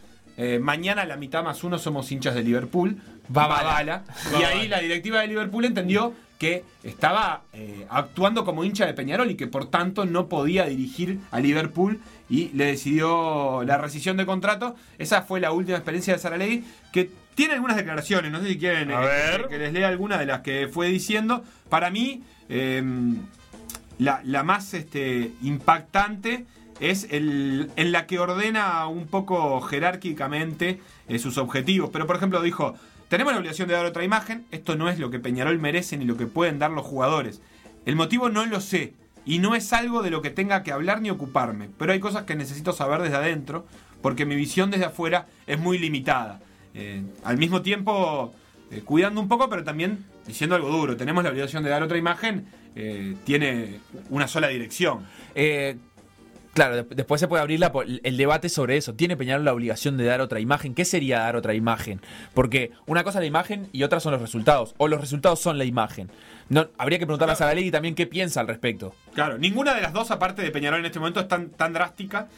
Mañana la mitad más uno somos hinchas de Liverpool. Va bala. Y ahí la directiva de Liverpool entendió que estaba eh, actuando como hincha de Peñarol y que por tanto no podía dirigir a Liverpool y le decidió la rescisión de contrato. Esa fue la última experiencia de Saralegui, que tiene algunas declaraciones, no sé si quieren A eh, ver. que, les lea alguna de las que fue diciendo. Para mí, eh, la, la más este, impactante es el, en la que ordena un poco jerárquicamente eh, sus objetivos. Pero, por ejemplo, dijo, tenemos la obligación de dar otra imagen, esto no es lo que Peñarol merece ni lo que pueden dar los jugadores. El motivo no lo sé y no es algo de lo que tenga que hablar ni ocuparme, pero hay cosas que necesito saber desde adentro porque mi visión desde afuera es muy limitada. Eh, al mismo tiempo, eh, cuidando un poco, pero también diciendo algo duro. Tenemos la obligación de dar otra imagen, eh, tiene una sola dirección. Claro, de- después se puede abrir la el debate sobre eso. ¿Tiene Peñarol la obligación de dar otra imagen? ¿Qué sería dar otra imagen? Porque una cosa es la imagen y otra son los resultados. O los resultados son la imagen. No, habría que preguntarle a Saralegui también qué piensa al respecto. Claro, ninguna de las dos, aparte de Peñarol en este momento, es tan, tan drástica.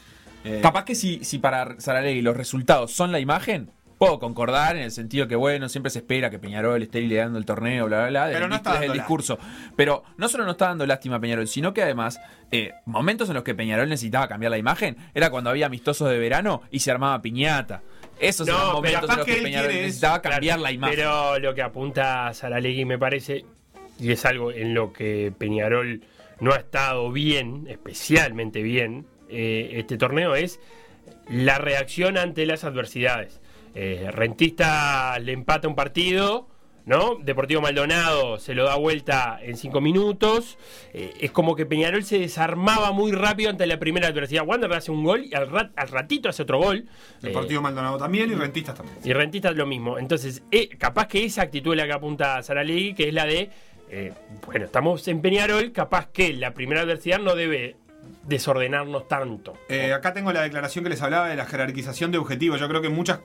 Eh, Capaz que si, si para Saralegui los resultados son la imagen, Puedo concordar en el sentido que, bueno, siempre se espera que Peñarol esté liderando el torneo, bla, bla, bla. Pero del no está el discurso. Pero no solo no está dando lástima a Peñarol, sino que además, eh, momentos en los que Peñarol necesitaba cambiar la imagen era cuando había amistosos de verano y se armaba piñata. Esos No, eran pero momentos en los que que Peñarol necesitaba Claro, cambiar la imagen. Pero lo que apunta Saralegui me parece, y es algo en lo que Peñarol no ha estado bien, especialmente bien, eh, este torneo, es la reacción ante las adversidades. Eh, Rentista le empata un partido, ¿no? Deportivo Maldonado se lo da vuelta en cinco minutos. Eh, es como que Peñarol se desarmaba muy rápido ante la primera adversidad. Wander hace un gol y al, rat- al ratito hace otro gol. Eh, Deportivo Maldonado también y Rentistas también. y Rentistas lo mismo. Entonces, eh, capaz que esa actitud es la que apunta Saralegui, que es la de, eh, bueno, estamos en Peñarol, capaz que la primera adversidad no debe desordenarnos tanto. Eh, acá tengo la declaración que les hablaba de la jerarquización de objetivos. Yo creo que muchas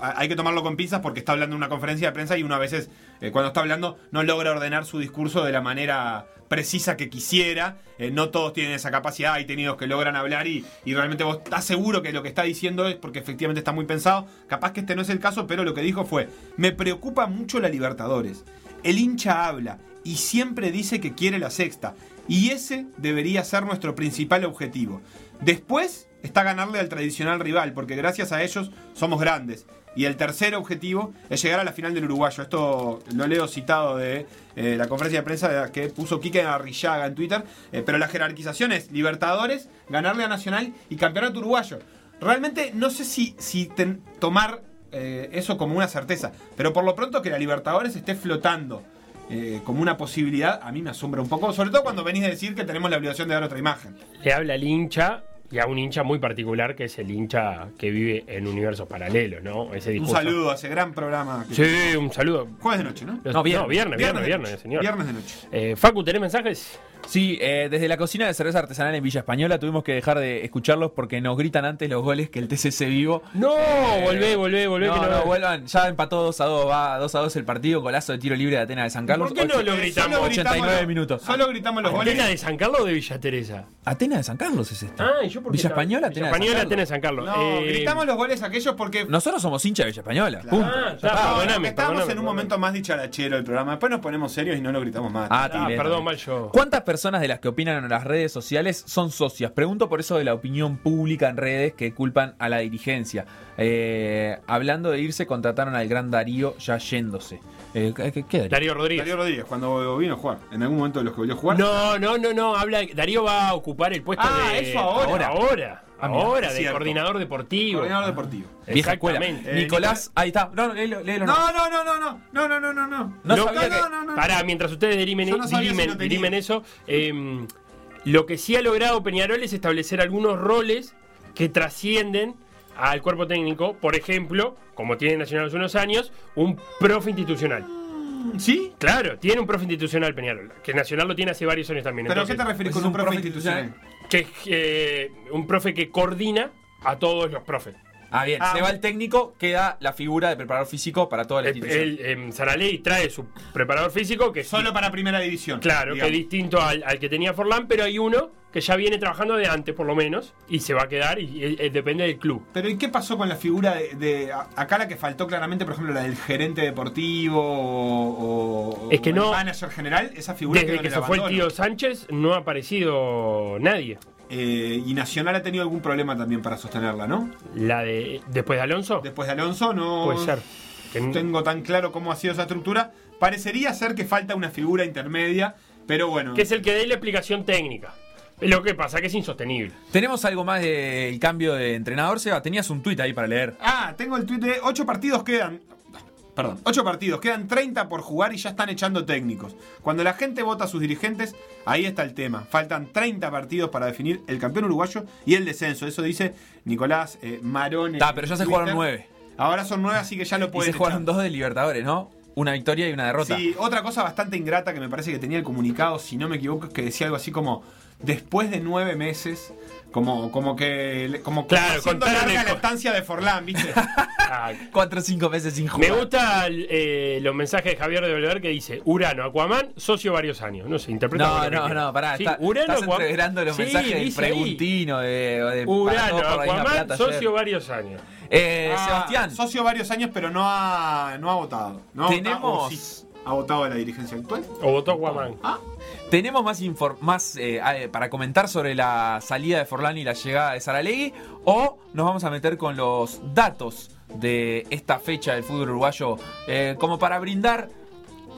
hay que tomarlo con pinzas porque está hablando en una conferencia de prensa y uno a veces eh, cuando está hablando no logra ordenar su discurso de la manera precisa que quisiera. Eh, no todos tienen esa capacidad, hay tenidos que logran hablar y, y realmente vos estás seguro que lo que está diciendo es porque efectivamente está muy pensado. Capaz que este no es el caso, pero lo que dijo fue, me preocupa mucho la Libertadores. El hincha habla y siempre dice que quiere la sexta. Y ese debería ser nuestro principal objetivo. Después está ganarle al tradicional rival, porque gracias a ellos somos grandes. Y el tercer objetivo es llegar a la final del uruguayo. Esto lo leo citado de eh, la conferencia de prensa que puso Quique Arrillaga en Twitter. Eh, pero la jerarquización es Libertadores, ganarle a Nacional y Campeonato Uruguayo. Realmente no sé si, tomar eh, eso como una certeza. Pero por lo pronto que la Libertadores esté flotando como una posibilidad, a mí me asombra un poco. Sobre todo cuando venís a decir que tenemos la obligación de dar otra imagen. Le habla al hincha y a un hincha muy particular que es el hincha que vive en universos paralelos, ¿no? Ese Un saludo a ese gran programa. que- Sí, un saludo. Jueves de noche, ¿no? Los- No, viernes. viernes, viernes, de viernes, noche. señor. Viernes de noche. Eh, Facu, ¿tenés mensajes? Sí, eh, desde la cocina de cerveza artesanal en Villa Española tuvimos que dejar de escucharlos porque nos gritan antes los goles que el TCC vivo. No, volvé, volvé, volvé. no, que no, vuelvan. Ya empató 2 a 2, va 2 a 2 el partido, golazo de tiro libre de Atenas de San Carlos. ¿Por qué no lo Eh, gritamos? solo 89 minutos. Solo gritamos los goles. ¿Atena de San Carlos o de Villa Teresa? Atenas de San Carlos es esta. Ah, ¿y yo por qué Villa Española, Villa Atenas de San Española, Carlos. Atenas de San Carlos. No, Eh, gritamos los goles aquellos porque. Nosotros somos hincha de Villa Española. Claro. Punto. Ah, Ya está. No, perdóname, estábamos perdóname, en un momento más dicharachero del programa. Después nos ponemos serios y no lo gritamos más. Ah, Ah, perdón, mal yo. ¿Cuántas personas de las que opinan en las redes sociales son socias? Pregunto por eso de la opinión pública en redes que culpan a la dirigencia. Eh, hablando de irse, contrataron al gran Darío ya yéndose. Eh, ¿qué, Darío? Darío Rodríguez. Darío Rodríguez, cuando vino a jugar. En algún momento de los que volvió a jugar. No, no, no, no. Habla, Darío va a ocupar el puesto Ah, de. eso ahora. Ahora. Ah, ahora, de cierto. coordinador deportivo. Coordinador deportivo. Vieja escuela. Exactamente. Eh, Nicolás, ahí está. No, léelo, léelo, no. No, no, no, no, no. No, no, no, no, no. No Lo- sabía que- no, no, no. Pará, mientras ustedes dirimen, si eso, eh, lo que sí ha logrado Peñarol es establecer algunos roles que trascienden al cuerpo técnico. Por ejemplo, como tiene Nacional hace unos años, un profe institucional. ¿Sí? Claro, tiene un profe institucional Peñarol, que Nacional lo tiene hace varios años también. ¿Pero a qué te refieres pues con un un profe profe institucional? Que es eh, un profe que coordina a todos los profes. Ah, bien. Ah, se va el técnico, queda la figura de preparador físico para toda la El, institución. el, em, Saraley trae su preparador físico que es Solo para primera división. Claro, digamos. que es distinto al, al que tenía Forlán, pero hay uno que ya viene trabajando de antes, por lo menos, y se va a quedar, y, eh, depende del club. Pero ¿y qué pasó con la figura de, de- a- acá la que faltó claramente, por ejemplo, la del gerente deportivo o, o- Es que no- el manager general? Esa figura Desde que el se fue el tío Sánchez, no ha aparecido nadie. Eh, y Nacional ha tenido algún problema también para sostenerla, ¿no? La de después de Alonso, Después de Alonso no puede ser. Que n- tengo tan claro cómo ha sido esa estructura. Parecería ser que falta una figura intermedia, pero bueno. que es el que dé la explicación técnica. Lo que pasa que es insostenible. ¿Tenemos algo más del cambio de entrenador, Seba? Tenías un tuit ahí para leer. Ah, tengo el tweet de 8 partidos quedan. Perdón, 8 partidos, quedan 30 por jugar y ya están echando técnicos. Cuando la gente vota a sus dirigentes, ahí está el tema. Faltan 30 partidos para definir el campeón uruguayo y el descenso. Eso dice Nicolás eh, Marone. Está, pero ya se jugaron Twitter. nueve. Ahora son 9, así que ya lo Y pueden se jugaron echar. dos de Libertadores, ¿no? Una victoria y una derrota. Sí, otra cosa bastante ingrata que me parece que tenía el comunicado, si no me equivoco, es que decía algo así como después de nueve meses, como, como que como Claro, contaron larga la estancia de Forlán, ¿viste? <laughs> Ah, Cuatro o cinco meses sin jugar. me gusta eh, los mensajes de Javier de Oliver que dice Urano, Aquaman, socio varios años. No sé, interpreta No, no, no, pará. Sí, está- Urano, estás Aquaman- los Sí, mensajes del preguntino de, de para Urano, Aquaman, ayer. socio varios años. Eh, Ah, Sebastián, Socio varios años, pero no ha, no ha votado. No ha Tenemos- votado, o sí, ha votado a la dirigencia actual. O votó Guamán. Ah, ¿tenemos más, más eh, eh, para comentar sobre la salida de Forlán y la llegada de Saralegui? ¿O nos vamos a meter con los datos de esta fecha del fútbol uruguayo? eh, como para brindar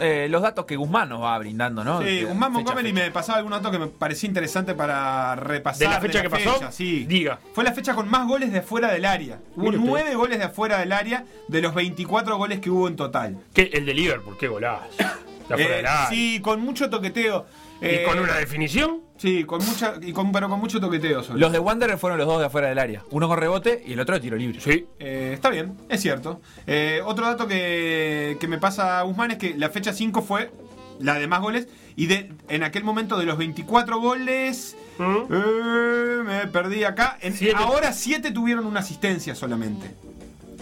eh, los datos que Guzmán nos va brindando, ¿no? sí, Guzmán Montgomery me pasaba algún dato que me parecía interesante para repasar. ¿De la fecha que pasó? sí. Diga. Fue la fecha con más goles de afuera del área. Hubo nueve goles de afuera del área de los 24 goles que hubo en total. ¿Qué? El de Liverpool, qué golazo. <coughs> Eh, sí, con mucho toqueteo. Y Eh, con una definición. Sí, con mucha, y con, pero con mucho toqueteo. sobre Los de Wanderer fueron los dos de afuera del área. Uno con rebote y el otro de tiro libre. Sí. Eh, está bien, es cierto. Eh, otro dato que, que me pasa a Guzmán es que la fecha 5 fue la de más goles. Y de, en aquel momento de los 24 goles. ¿Mm? eh, me perdí acá. En- Siete. ahora 7 tuvieron una asistencia solamente.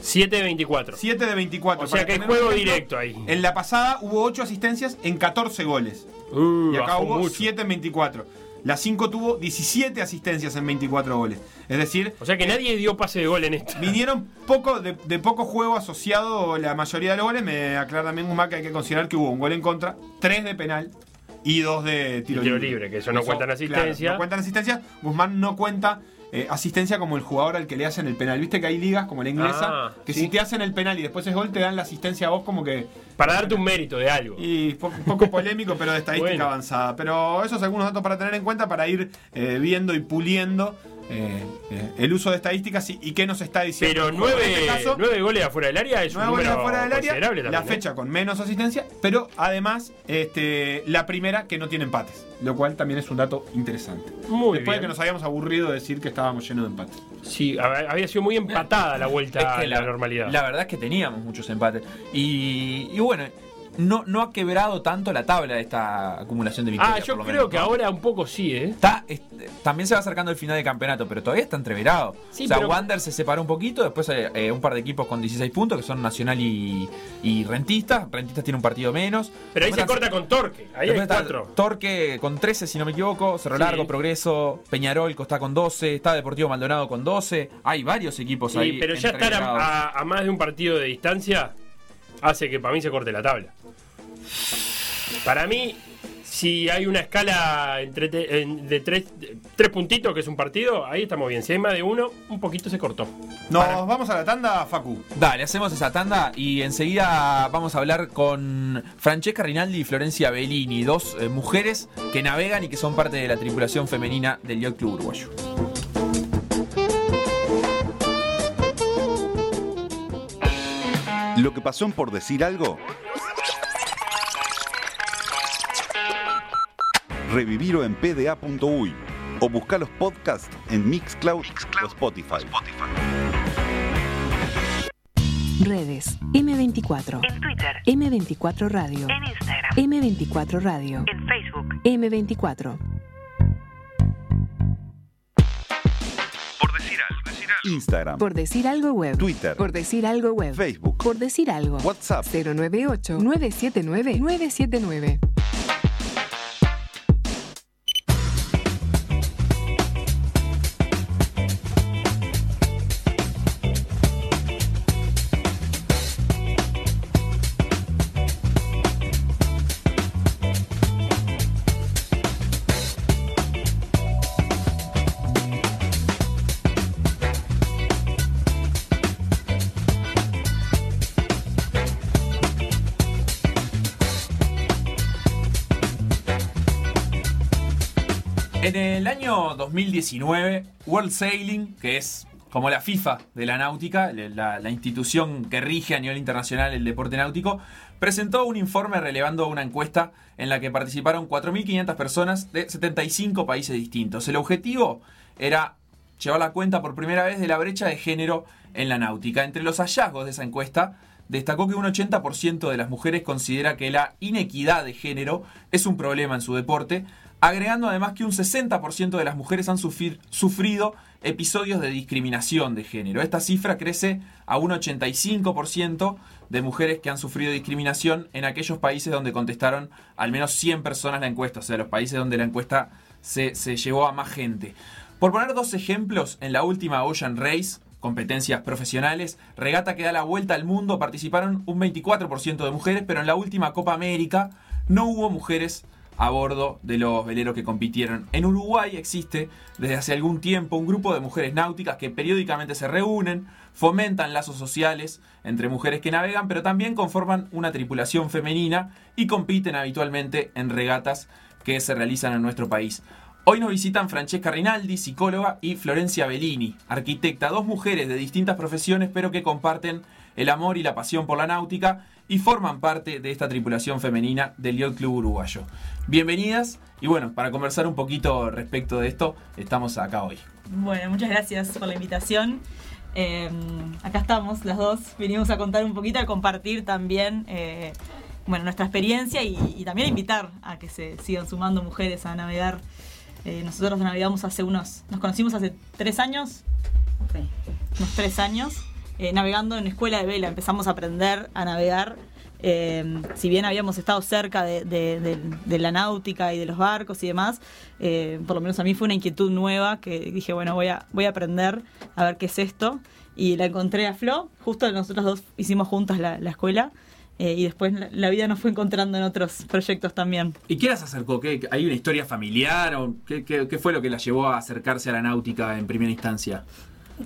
7 de 24. 7 de 24. O sea que hay juego ejemplo, directo ahí. En la pasada hubo 8 asistencias en 14 goles. Uh, Y acá hubo mucho. 7 en 24. La 5 tuvo 17 asistencias en 24 goles. Es decir, O sea que nadie dio pase de gol en esta. Vinieron poco de, de poco juego asociado la mayoría de los goles. Me aclara también Guzmán que hay que considerar que hubo un gol en contra, tres de penal y dos de tiro, tiro libre, que eso no cuentan asistencia. claro, no cuentan asistencia. Guzmán no cuenta eh, asistencia como el jugador al que le hacen el penal. Viste que hay ligas como la inglesa Ah, que sí. si te hacen el penal y después es gol, te dan la asistencia a vos como que. Para darte un mérito de algo. Y po- un poco <laughs> polémico, pero de estadística Bueno. avanzada. Pero esos algunos datos para tener en cuenta para ir eh, viendo y puliendo eh, eh, el uso de estadísticas y, y qué nos está diciendo. Pero nueve, En este caso, nueve goles afuera del área es un número afuera del área, considerable la ¿eh? fecha con menos asistencia, pero además este, la primera que no tiene empates, lo cual también es un dato interesante. Muy Después de que nos habíamos aburrido de decir que estábamos llenos de empates. Sí, hab- había sido muy empatada la vuelta Es a la, normalidad. La verdad es que teníamos muchos empates. Y, y bueno, no, no ha quebrado tanto la tabla de esta acumulación de victorias. ah, yo por lo creo menos, que ¿no? ahora un poco sí, ¿eh? Está, es- también se va acercando el final del campeonato, pero todavía está entreverado. Sí, o sea, pero- Wander se separó un poquito, después eh, eh, un par de equipos con 16 puntos, que son Nacional y, y Rentistas. Rentistas tiene un partido menos. Pero ahí se corta con Torque. Ahí hay Después cuatro. Torque con 13, si no me equivoco. Cerro Sí. Largo, Progreso, Peñarol está con 12. Está Deportivo Maldonado con 12. Hay varios equipos Sí, ahí. pero ya estar entreverados. a, a- a más de un partido de distancia hace que para mí se corte la tabla. Para mí, si hay una escala entre te- en- de tres, tres puntitos, que es un partido, ahí estamos bien. Si hay más de uno, un poquito se cortó. Nos Para- vamos a la tanda, Facu. Dale, hacemos esa tanda y enseguida vamos a hablar con Francesca Rinaldi y Florencia Bellini, dos eh, mujeres que navegan y que son parte de la tripulación femenina del Yacht Club Uruguayo. Lo que pasó en por decir algo. Revivirlo en pda.uy o buscar los podcasts en Mixcloud, o Spotify. Redes. M24. En Twitter, M24 Radio. en Instagram, M24 Radio. en Facebook. M24. Por decir algo. Instagram, Por decir algo web. Twitter, Por decir algo web. Facebook, Por decir algo. WhatsApp. 098 979 979. Año 2019, World Sailing, que es como la FIFA de la náutica, la, la institución que rige a nivel internacional el deporte náutico, presentó un informe relevando una encuesta en la que participaron 4.500 personas de 75 países distintos. El objetivo era llevar la cuenta por primera vez de la brecha de género en la náutica. Entre los hallazgos de esa encuesta, destacó que un 80% de las mujeres considera que la inequidad de género es un problema en su deporte, agregando además que un 60% de las mujeres han sufrido episodios de discriminación de género. Esta cifra crece a un 85% de mujeres que han sufrido discriminación en aquellos países donde contestaron al menos 100 personas la encuesta, o sea, los países donde la encuesta se, se llevó a más gente. Por poner dos ejemplos, en la última Ocean Race, competencias profesionales, regata que da la vuelta al mundo, participaron un 24% de mujeres, pero en la última Copa América no hubo mujeres a bordo de los veleros que compitieron. En Uruguay existe desde hace algún tiempo un grupo de mujeres náuticas que periódicamente se reúnen, fomentan lazos sociales entre mujeres que navegan, pero también conforman una tripulación femenina y compiten habitualmente en regatas que se realizan en nuestro país. Hoy nos visitan Francesca Rinaldi, psicóloga, y Florencia Bellini, arquitecta, dos mujeres de distintas profesiones, pero que comparten el amor y la pasión por la náutica y forman parte de esta tripulación femenina del Yacht Club Uruguayo. Bienvenidas y bueno, para conversar un poquito respecto de esto, estamos acá hoy. Bueno, muchas gracias por la invitación. Eh, acá estamos las dos, vinimos a contar un poquito, a compartir también eh, bueno, nuestra experiencia y, y también a invitar a que se sigan sumando mujeres a navegar. Eh, nosotros navegamos hace unos, nos conocimos hace tres años, sí, unos tres años, eh, navegando en escuela de vela, empezamos a aprender a navegar. Eh, si bien habíamos estado cerca de, de- de- de la náutica y de los barcos y demás, eh, por lo menos a mí fue una inquietud nueva que dije, bueno, voy a, voy a aprender a ver qué es esto. Y la encontré a Flo, justo nosotros dos hicimos juntas la, la escuela eh, y después la, la vida nos fue encontrando en otros proyectos también. ¿Y qué las acercó? ¿Qué, ¿Hay una historia familiar? o qué, qué- qué fue lo que las llevó a acercarse a la náutica en primera instancia?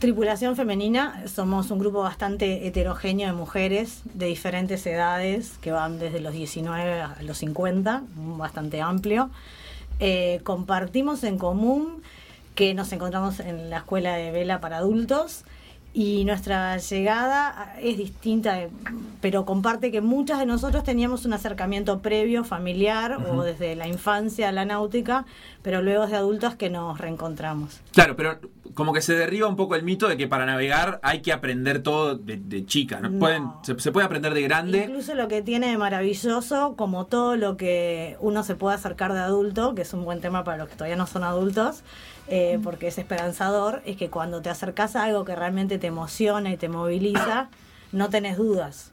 Tripulación femenina, somos un grupo bastante heterogéneo de mujeres de diferentes edades, que van desde los 19 a los 50, bastante amplio. Eh, compartimos en común que nos encontramos en la escuela de vela para adultos y nuestra llegada es distinta, pero comparte que muchas de nosotros teníamos un acercamiento previo, familiar o desde la infancia a la náutica, pero luego de adultos que nos reencontramos. Claro, pero como que se derriba un poco el mito de que para navegar hay que aprender todo de, de chica. ¿no? No. Pueden, se, se puede aprender de grande. Incluso lo que tiene de maravilloso, como todo lo que uno se puede acercar de adulto, que es un buen tema para los que todavía no son adultos, eh, porque es esperanzador, es que cuando te acercas a algo que realmente te emociona y te moviliza, no tenés dudas.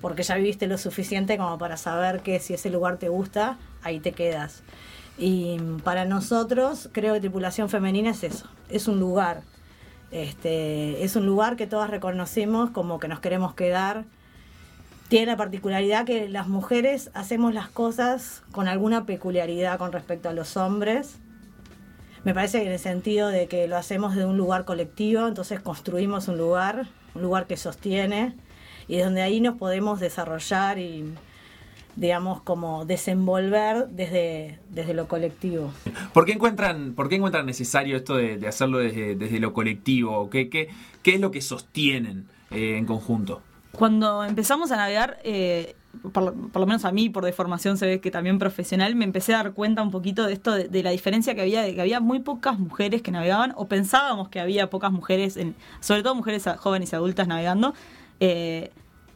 Porque ya viviste lo suficiente como para saber que si ese lugar te gusta, ahí te quedas. Y para nosotros, creo que tripulación femenina es eso, es un lugar. Este, es un lugar que todas reconocemos como que nos queremos quedar, tiene la particularidad que las mujeres hacemos las cosas con alguna peculiaridad con respecto a los hombres. Me parece que en el sentido de que lo hacemos de un lugar colectivo, entonces construimos un lugar, un lugar que sostiene y donde ahí nos podemos desarrollar y, digamos, como desenvolver desde, desde lo colectivo. ¿Por qué encuentran, por qué encuentran necesario esto de, de hacerlo desde, desde lo colectivo? ¿Qué, qué, qué es lo que sostienen eh, en conjunto? Cuando empezamos a navegar, eh, por, lo- por lo menos a mí, por deformación se ve que también profesional, me empecé a dar cuenta un poquito de esto, de, de la diferencia que había, de que había muy pocas mujeres que navegaban, o pensábamos que había pocas mujeres, en, sobre todo mujeres jóvenes y adultas navegando. eh,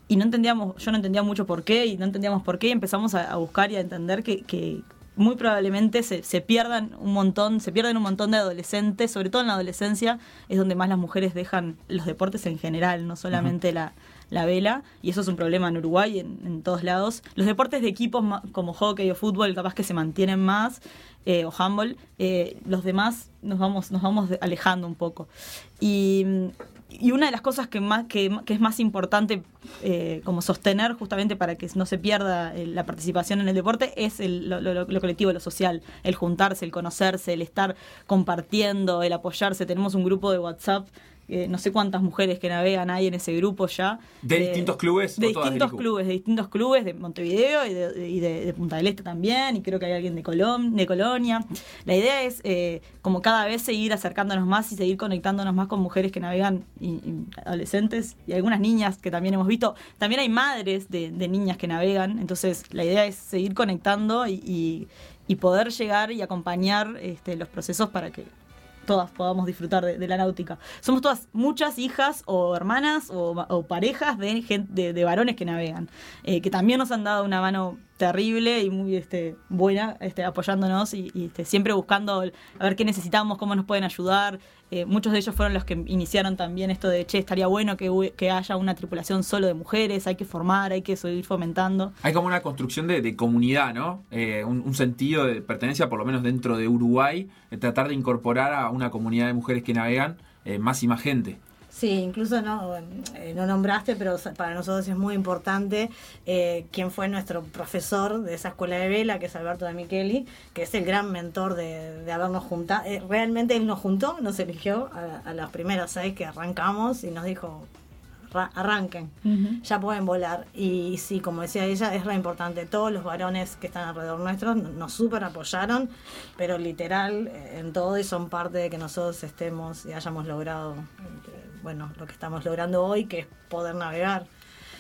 y no entendíamos, yo no entendía mucho por qué, y no entendíamos por qué, y empezamos a, a buscar y a entender que, que muy probablemente se, se pierdan un montón, se pierden un montón de adolescentes, sobre todo en la adolescencia, es donde más las mujeres dejan los deportes en general, no solamente la, la vela, y eso es un problema en Uruguay, en, todos lados. Los deportes de equipos como hockey o fútbol capaz que se mantienen más, eh, o handball, eh, los demás nos vamos, nos vamos alejando un poco. Y, y una de las cosas que, más, que, que es más importante eh, como sostener justamente para que no se pierda eh, la participación en el deporte es el- lo, lo- lo colectivo, lo social, el juntarse, el conocerse, el estar compartiendo, el apoyarse. Tenemos un grupo de WhatsApp, eh, no sé cuántas mujeres que navegan ahí en ese grupo ya. ¿De distintos clubes De distintos clubes, de distintos clubes de Montevideo y de, y de- de Punta del Este también, y creo que hay alguien de, Colom, de Colonia. La idea es eh, como cada vez seguir acercándonos más y seguir conectándonos más con mujeres que navegan, y, y adolescentes y algunas niñas que también hemos visto. También hay madres de, niñas que navegan, entonces la idea es seguir conectando y, y- y poder llegar y acompañar este, los procesos para que todas podamos disfrutar de, la náutica. Somos todas muchas hijas o hermanas o, o parejas de, de, de varones que navegan, eh, que también nos han dado una mano terrible y muy este, buena este, apoyándonos y, este, siempre buscando a ver qué necesitamos, cómo nos pueden ayudar. Eh, muchos de ellos fueron los que iniciaron también esto de, che, estaría bueno que, haya una tripulación solo de mujeres, hay que formar, hay que seguir fomentando. Hay como una construcción de, comunidad, ¿no? Eh, un, sentido de pertenencia, por lo menos dentro de Uruguay, tratar de incorporar a una comunidad de mujeres que navegan eh, más y más gente. Sí, incluso no, eh, no nombraste, pero para nosotros es muy importante eh, quién fue nuestro profesor de esa escuela de vela, que es Alberto de Micheli, que es el gran mentor de, de habernos juntado. Eh, realmente él nos juntó, nos eligió a, a las primeras seis que arrancamos y nos dijo, "Ra- arranquen, ya pueden volar. Y sí, como decía ella, es re importante. Todos los varones que están alrededor nuestros n- nos súper apoyaron, pero literal eh, en todo y son parte de que nosotros estemos y hayamos logrado, bueno, lo que estamos logrando hoy, que es poder navegar.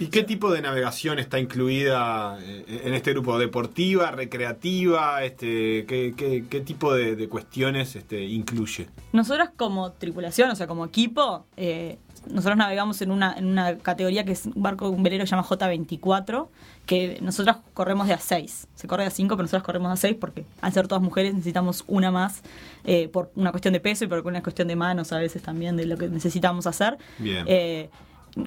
¿Y qué tipo de navegación está incluida eh, en este grupo? ¿Deportiva, recreativa? Este, ¿qué, qué, qué tipo de, de cuestiones este, incluye? Nosotros como tripulación, o sea, como equipo, eh, nosotros navegamos en una, en una categoría que es un barco, un velero que se llama J24, que nosotros corremos de a 6. Se corre de a 5, pero nosotros corremos de a 6 porque al ser todas mujeres necesitamos una más eh, por una cuestión de peso y por una cuestión de manos a veces también de lo que necesitamos hacer. Bien. Eh,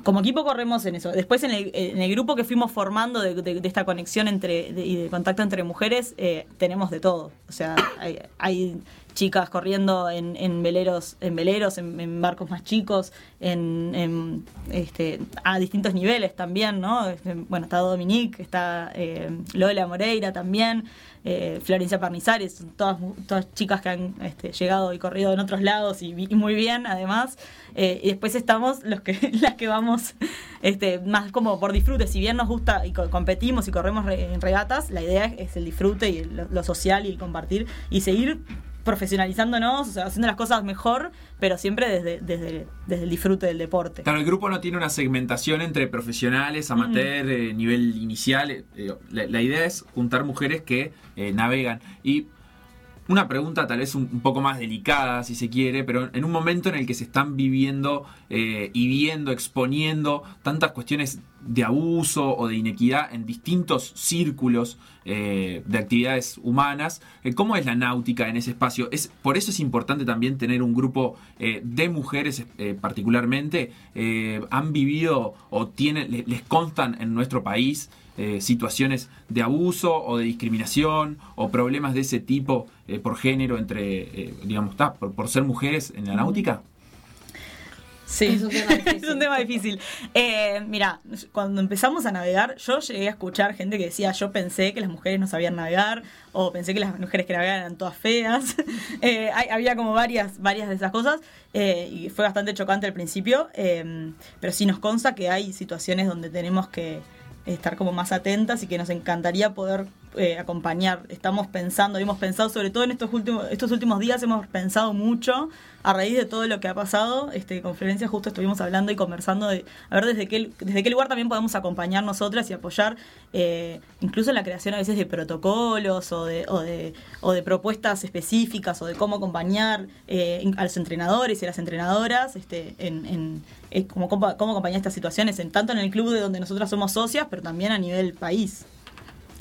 como equipo corremos en eso. Después en el, en el grupo que fuimos formando de, de- de esta conexión entre de- y de contacto entre mujeres, eh, tenemos de todo. O sea, hay, hay chicas corriendo en, veleros, en veleros, en, barcos más chicos, en, este, a distintos niveles también, ¿no? Este, Bueno, está Dominique, está eh, Lola Moreira también, eh, Florencia Parnizares, todas, todas chicas que han este, llegado y corrido en otros lados y, muy bien además. Eh, y después estamos los que <laughs> las que vamos este, más como por disfrute. Si bien nos gusta y co- competimos y corremos re- en regatas, la idea es, el disfrute y lo social y el compartir y seguir profesionalizándonos, o sea, haciendo las cosas mejor, pero siempre desde, desde, desde el disfrute del deporte. Claro, el grupo no tiene una segmentación entre profesionales, amateur, eh, nivel inicial. eh, eh, la, la idea es juntar mujeres que eh, navegan. Y una pregunta tal vez un, un poco más delicada, si se quiere, pero en un momento en el que se están viviendo y viendo, exponiendo tantas cuestiones de abuso o de inequidad en distintos círculos eh, de actividades humanas, eh, ¿cómo es la náutica en ese espacio? Es, por eso es importante también tener un grupo eh, de mujeres eh, particularmente, han vivido o tienen, le- les constan en nuestro país situaciones de abuso o de discriminación o problemas de ese tipo por género entre, digamos, por, por ser mujeres en la náutica? Sí, Es un tema difícil. un tema difícil. Eh, mira, cuando empezamos a navegar, yo llegué a escuchar gente que decía, yo pensé que las mujeres no sabían navegar, o pensé que las mujeres que navegaban eran todas feas. <laughs> Eh, hay- había como varias, varias de esas cosas, eh, y fue bastante chocante al principio, eh, pero sí nos consta que hay situaciones donde tenemos que estar como más atentas y que nos encantaría poder eh, acompañar. Estamos pensando, hemos pensado, sobre todo en estos últimos, estos últimos días, hemos pensado mucho a raíz de todo lo que ha pasado. Este, con Florencia justo estuvimos hablando y conversando de a ver desde qué, desde qué lugar también podemos acompañar nosotras y apoyar, eh, incluso en la creación a veces de protocolos o de, o de, o de propuestas específicas o de cómo acompañar eh, a los entrenadores y a las entrenadoras este, en, en- en cómo, cómo acompañar estas situaciones, en, tanto en el club de donde nosotras somos socias, pero también a nivel país.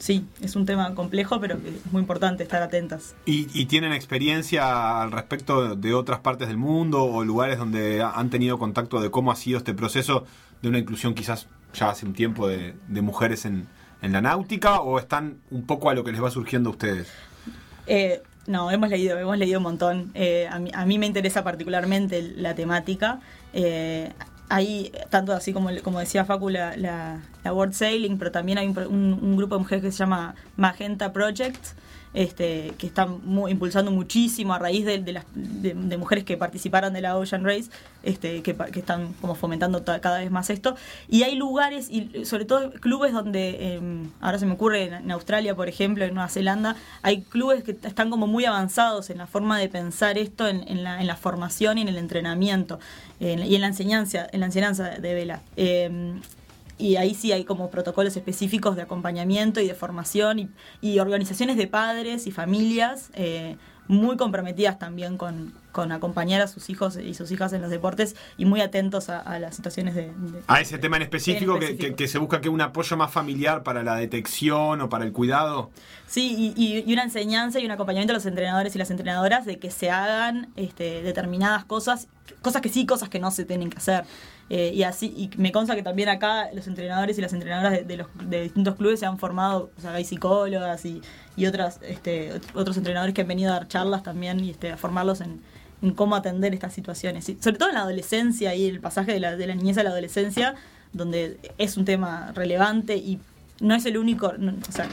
Sí, es un tema complejo, pero es muy importante estar atentas. ¿Y, y tienen experiencia al respecto de otras partes del mundo o lugares donde ha- han tenido contacto de cómo ha sido este proceso de una inclusión quizás ya hace un tiempo de, de mujeres en, en la náutica o están un poco a lo que les va surgiendo a ustedes? Eh, no, hemos leído, hemos leído un montón. Eh, a, mí, a mí me interesa particularmente la temática. Eh, hay, tanto así como, como decía Facu, la, la, World Sailing, pero también hay un- un grupo de mujeres que se llama Magenta Project, este, que están impulsando muchísimo a raíz de, las, de, mujeres que participaron de la Ocean Race, este, que, que están como fomentando ta- cada vez más esto. Y hay lugares, y sobre todo clubes donde, eh, ahora se me ocurre en, Australia, por ejemplo, en Nueva Zelanda, hay clubes que están como muy avanzados en la forma de pensar esto en, en la, en la formación y en el entrenamiento en- y en la enseñanza, en la enseñanza de vela. Eh, y ahí sí hay como protocolos específicos de acompañamiento y de formación y, y organizaciones de padres y familias eh, muy comprometidas también con, con acompañar a sus hijos y sus hijas en los deportes y muy atentos a, a las situaciones de... de- A ese tema en específico, En que- específico. Que, que se busca que un apoyo más familiar para la detección o para el cuidado. Sí, y, y- y una enseñanza y un acompañamiento a los entrenadores y las entrenadoras de que se hagan este, determinadas cosas, cosas que sí, cosas que no se tienen que hacer. Eh, y así, y me consta que también acá los entrenadores y las entrenadoras de, los, de distintos clubes se han formado, o sea, hay psicólogas y, y otras, este, ot- otros entrenadores que han venido a dar charlas también y este, a formarlos en, cómo atender estas situaciones. Y sobre todo en la adolescencia y el pasaje de la, de la niñez a la adolescencia, donde es un tema relevante y no es el único, o sea,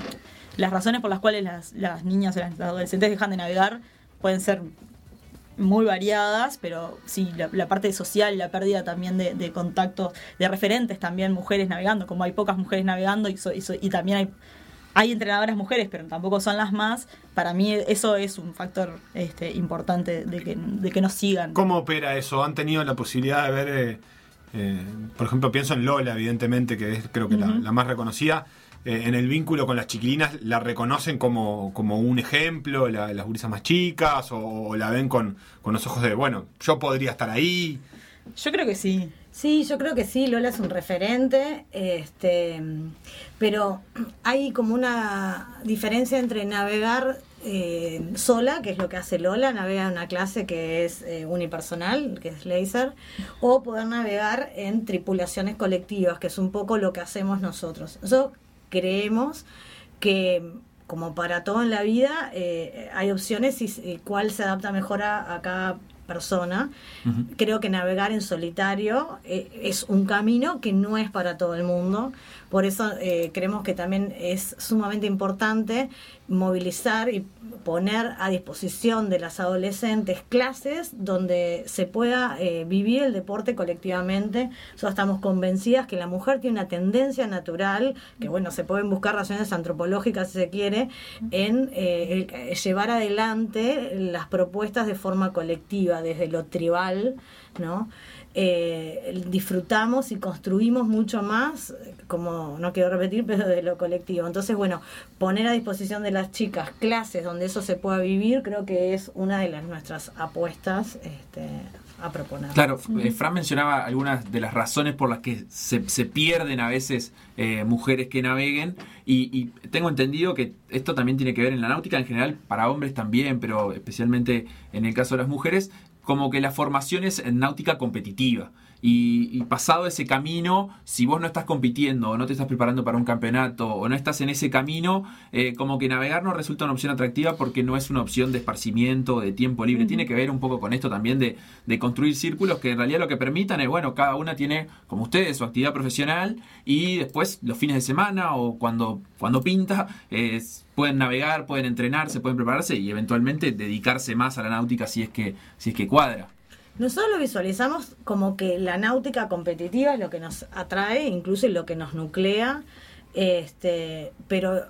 las razones por las cuales las, las niñas o las adolescentes dejan de navegar pueden ser muy variadas, pero sí, la, la parte social, la pérdida también de, de contactos, de referentes también, mujeres navegando, como hay pocas mujeres navegando y, so- y so- y también hay, hay entrenadoras mujeres, pero tampoco son las más, para mí eso es un factor este, importante de que, de que nos sigan. ¿Cómo opera eso? ¿Han tenido la posibilidad de ver, eh, eh, por ejemplo, pienso en Lola, evidentemente, que es creo que la, la más reconocida, eh, en el vínculo con las chiquilinas, ¿la reconocen como, como un ejemplo, la- las gurisas más chicas, o, o la ven con, con los ojos de, bueno, yo podría estar ahí? Yo creo que sí. Sí, yo creo que sí, Lola es un referente, este, pero hay como una diferencia entre navegar eh, sola, que es lo que hace Lola, navega en una clase que es eh, unipersonal, que es laser, o poder navegar en tripulaciones colectivas, que es un poco lo que hacemos nosotros. Nosotros creemos que como para todo en la vida, eh, hay opciones y, y cuál se adapta mejor a, a cada persona. Creo que navegar en solitario eh, es un camino que no es para todo el mundo. Por eso eh, creemos que también es sumamente importante movilizar y poner a disposición de las adolescentes clases donde se pueda eh, vivir el deporte colectivamente. Nosotros estamos convencidas que la mujer tiene una tendencia natural, que bueno, se pueden buscar razones antropológicas si se quiere, en eh, llevar adelante las propuestas de forma colectiva, desde lo tribal, ¿no? Eh, disfrutamos y construimos mucho más, como no quiero repetir, <laughs> pero de lo colectivo. Entonces, bueno, poner a disposición de las chicas clases donde eso se pueda vivir, creo que es una de las nuestras apuestas este, a proponer. Claro, eh, Fran mencionaba algunas de las razones por las que se, se pierden a veces eh, mujeres que naveguen y, y tengo entendido que esto también tiene que ver en la náutica en general, para hombres también, pero especialmente en el caso de las mujeres, como que la formación es en náutica competitiva. Y, y pasado ese camino, si vos no estás compitiendo o no te estás preparando para un campeonato o no estás en ese camino, eh, como que navegar no resulta una opción atractiva porque no es una opción de esparcimiento, de tiempo libre. Tiene que ver un poco con esto también de, de construir círculos que en realidad lo que permitan es, bueno, cada una tiene, como ustedes, su actividad profesional y después los fines de semana o cuando, cuando pinta, eh, pueden navegar, pueden entrenarse, pueden prepararse y eventualmente dedicarse más a la náutica si es que, si es que cuadra. Nosotros lo visualizamos como que la náutica competitiva es lo que nos atrae, incluso y lo que nos nuclea, este, pero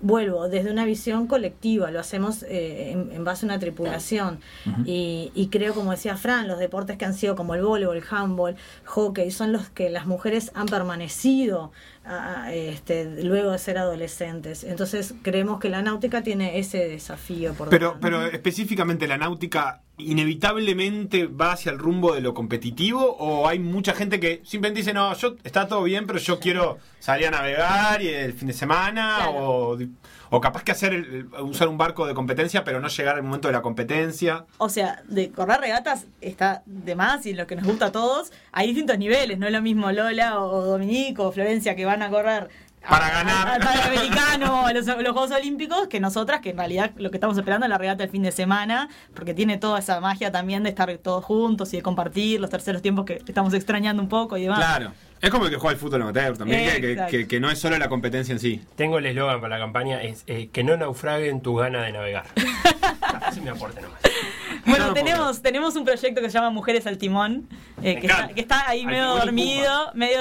vuelvo, desde una visión colectiva, lo hacemos eh, en, en base a una tripulación. y, y creo, como decía Fran, los deportes que han sido como el voleibol, el handball, hockey, son los que las mujeres han permanecido ah, este, luego de ser adolescentes. Entonces creemos que la náutica tiene ese desafío. Por Pero, delante. pero específicamente la náutica inevitablemente va hacia el rumbo de lo competitivo o hay mucha gente que simplemente dice no yo está todo bien pero yo quiero salir a navegar y el fin de semana Claro. o, o capaz que hacer el- el- usar un barco de competencia pero no llegar al momento de la competencia O sea, de correr regatas está de más y lo que nos gusta a todos, hay distintos niveles, no es lo mismo Lola o Dominico o Florencia que van a correr a- Para ganar. a- al Panamericano o <laughs> a los, los Juegos Olímpicos que nosotras, que en realidad lo que estamos esperando es la regata el fin de semana, porque tiene toda esa magia también de estar todos juntos y de compartir los terceros tiempos que estamos extrañando un poco y demás. claro es como el que juega el fútbol amateur también que- que, Exacto. que- que no es solo la competencia en sí Tengo el eslogan para la campaña, es eh, que no naufraguen tu gana de navegar. <laughs> Es mi aporte nomás. Bueno, No, tenemos, tenemos un proyecto que se llama Mujeres al Timón, eh, que, está, que está ahí Al medio dormido, medio,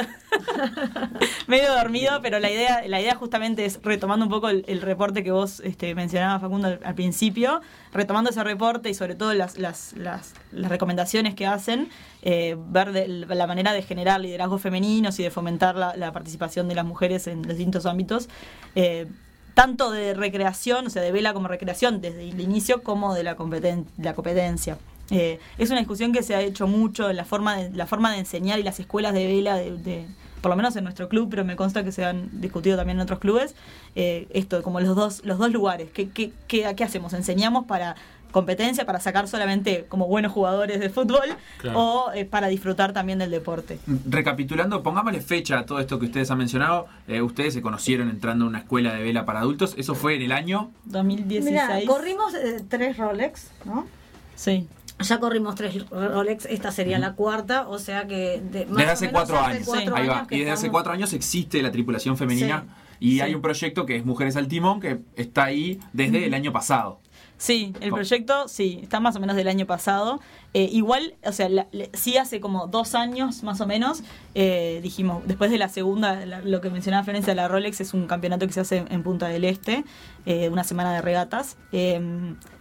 <laughs> medio dormido, pero la idea, la idea justamente es retomando un poco el, el reporte que vos este, mencionabas, Facundo, al, al principio, retomando ese reporte y sobre todo las, las, las, las recomendaciones que hacen, eh, ver de, la manera de generar liderazgos femeninos y de fomentar la, la participación de las mujeres en distintos ámbitos. eh, tanto de recreación, o sea, de vela como recreación desde el inicio, como de la, competen- la competencia. Eh, es una discusión que se ha hecho mucho en la forma de, la forma de enseñar y las escuelas de vela, de, por lo menos en nuestro club, pero me consta que se han discutido también en otros clubes. eh, esto, como los dos, los dos lugares. ¿Qué, qué, qué, ¿Qué hacemos? ¿Enseñamos para competencia, para sacar solamente como buenos jugadores de fútbol Claro. o eh, para disfrutar también del deporte? Recapitulando, pongámosle fecha a todo esto que ustedes han mencionado. Eh, ustedes se conocieron entrando a una escuela de vela para adultos. Eso fue en el año. 2016. Mira, corrimos eh, tres Rolex, ¿no? Sí. Ya corrimos tres Rolex, esta sería la cuarta, o sea que... de- más Desde o hace menos cuatro años. cuatro Ahí va. años Y desde hace cuatro años existe la tripulación femenina. Sí. Y Sí. hay un proyecto que es Mujeres al Timón, que está ahí desde el año pasado. Sí, el proyecto, sí, está más o menos del año pasado. Eh, igual, o sea, sí hace como dos años más o menos, eh, dijimos, después de la segunda, lo que mencionaba Florencia, la Rolex es un campeonato que se hace en Punta del Este, eh, una semana de regatas. Eh,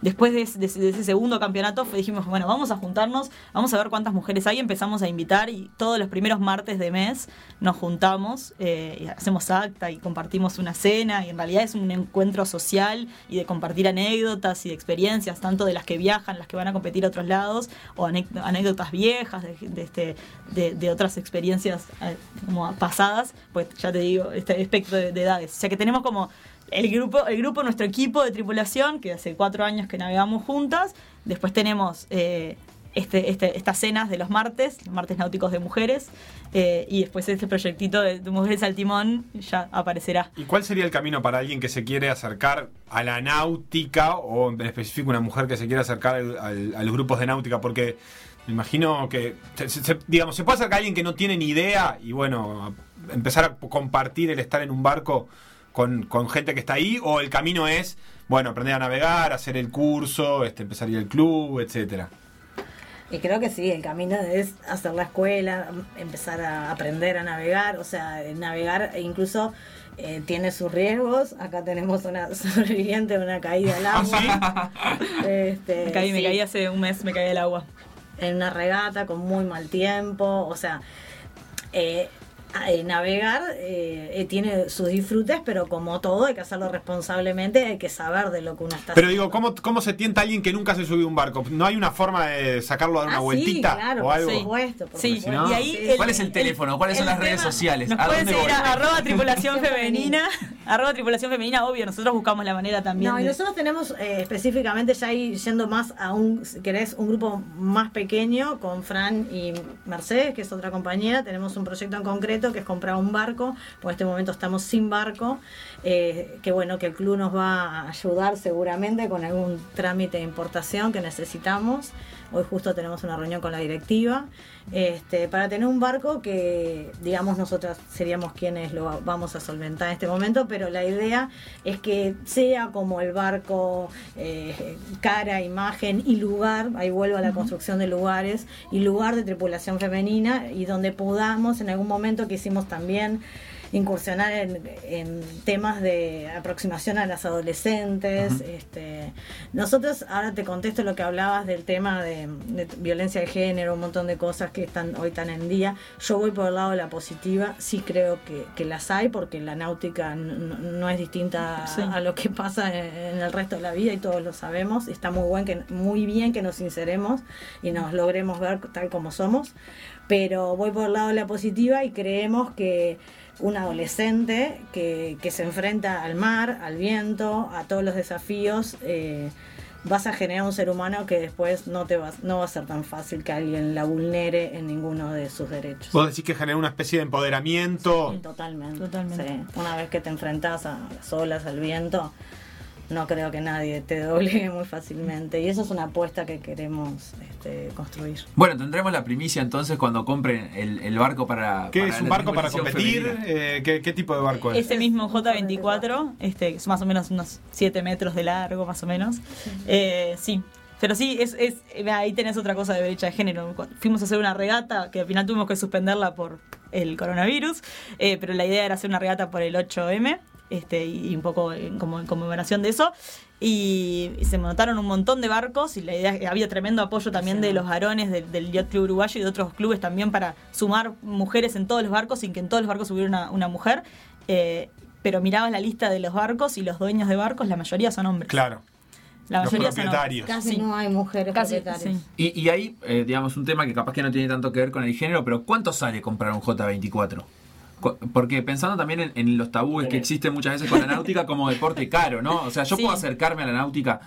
después de, ese- segundo campeonato dijimos, bueno, vamos a juntarnos, vamos a ver cuántas mujeres hay, empezamos a invitar y todos los primeros martes de mes nos juntamos, hacemos acta y compartimos una cena y en realidad es un encuentro social y de compartir anécdotas y de experiencias, tanto de las que viajan, las que van a competir a otros lados, o anécdotas viejas de, este, de, otras experiencias eh, como pasadas, pues ya te digo, este espectro de, de edades. O sea que tenemos como el grupo, el grupo, nuestro equipo de tripulación, que hace cuatro años que navegamos juntas, después tenemos eh, este, este, estas cenas de los martes, los martes náuticos de mujeres, eh, y después este proyectito de, de Mujeres al Timón ya aparecerá. ¿Y cuál sería el camino para alguien que se quiere acercar a la náutica o en específico una mujer que se quiere acercar a los grupos de náutica? Porque me imagino que, se- digamos, se puede acercar a alguien que no tiene ni idea y bueno, empezar a compartir el estar en un barco con, gente que está ahí o el camino es, bueno, aprender a navegar, hacer el curso, este, empezar a club, etcétera. Y creo que sí, el camino es hacer la escuela, empezar a aprender a navegar, o sea, navegar e incluso eh, tiene sus riesgos. Acá tenemos una <laughs> sobreviviente de una caída al agua. <laughs> Este, Me caí, me caí hace un mes, me caí del agua. En una regata con muy mal tiempo, o sea, eh, eh, navegar eh, eh, tiene sus disfrutes, pero como todo hay que hacerlo responsablemente, hay que saber de lo que uno está Pero haciendo. digo, ¿cómo, ¿cómo se tienta alguien que nunca se subió a un barco? ¿No hay una forma de sacarlo a dar una Ah, sí, vueltita claro, o algo? por supuesto. por Sí, supuesto. y ahí el- ¿Cuál es el teléfono? ¿Cuáles son las redes sociales? Nos ¿A pueden dónde seguir voy? a arroba <laughs> tripulación Femenina. arroba tripulación femenina, obvio, nosotros buscamos la manera también. No, y nosotros tenemos eh, específicamente ya ahí yendo más a un, si querés, un grupo más pequeño con Fran y Mercedes, que es otra compañera. Tenemos un proyecto en concreto que es comprar un barco, por este momento estamos sin barco, eh, que bueno, que el club nos va a ayudar seguramente con algún trámite de importación que necesitamos. Hoy justo tenemos una reunión con la directiva este, para tener un barco que, digamos, nosotras seríamos quienes lo va- vamos a solventar en este momento, pero la idea es que sea como el barco, eh, cara, imagen y lugar, ahí vuelvo a la construcción de lugares, y lugar de tripulación femenina, y donde podamos, en algún momento que hicimos también incursionar en, en temas de aproximación a las adolescentes. este, nosotros, ahora te contesto lo que hablabas del tema de, de violencia de género, un montón de cosas que están hoy tan en día. Yo voy por el lado de la positiva, sí creo que, que las hay, porque la náutica no es distinta Sí. a lo que pasa en, en el resto de la vida y todos lo sabemos. Está muy, buen que, muy bien que nos sinceremos y nos logremos ver tal como somos. Pero voy por el lado de la positiva y creemos que un adolescente que, que se enfrenta al mar, al viento, a todos los desafíos, eh, vas a generar un ser humano que después no te va, no va a ser tan fácil que alguien la vulnere en ninguno de sus derechos. Vos decís que genera una especie de empoderamiento. Sí, totalmente. Totalmente. Sí. Una vez que te enfrentas a las olas, al viento, no creo que nadie te doblegue <laughs> muy fácilmente. Y eso es una apuesta que queremos este, construir. Bueno, tendremos la primicia entonces cuando compren el, el barco para. ¿Qué para es un barco para competir? Eh, ¿qué, qué tipo de barco es? Ese mismo J24, este, que es más o menos unos 7 metros de largo, más o menos. Eh, sí. Pero sí, es, es, ahí tenés otra cosa de brecha de género. Fuimos a hacer una regata que al final tuvimos que suspenderla por el coronavirus, eh, pero la idea era hacer una regata por el 8M este, y un poco en, como en conmemoración de eso. Y, y se montaron un montón de barcos y la idea es- había tremendo apoyo también de los varones del, del Yacht Club Uruguayo y de otros clubes también para sumar mujeres en todos los barcos sin que en todos los barcos hubiera una, una mujer. Eh, pero mirabas la lista de los barcos y los dueños de barcos, la mayoría son hombres. Claro. La los mayoría son hombres. propietarios. Casi Sí. no hay mujeres Casi, propietarias. sí. Y, y ahí, eh, digamos, un tema que capaz que no tiene tanto que ver con el género, pero ¿cuánto sale comprar un J24? Porque pensando también en, en los tabúes que existen muchas veces con la náutica como deporte caro, ¿no? O sea, yo Sí. puedo acercarme a la náutica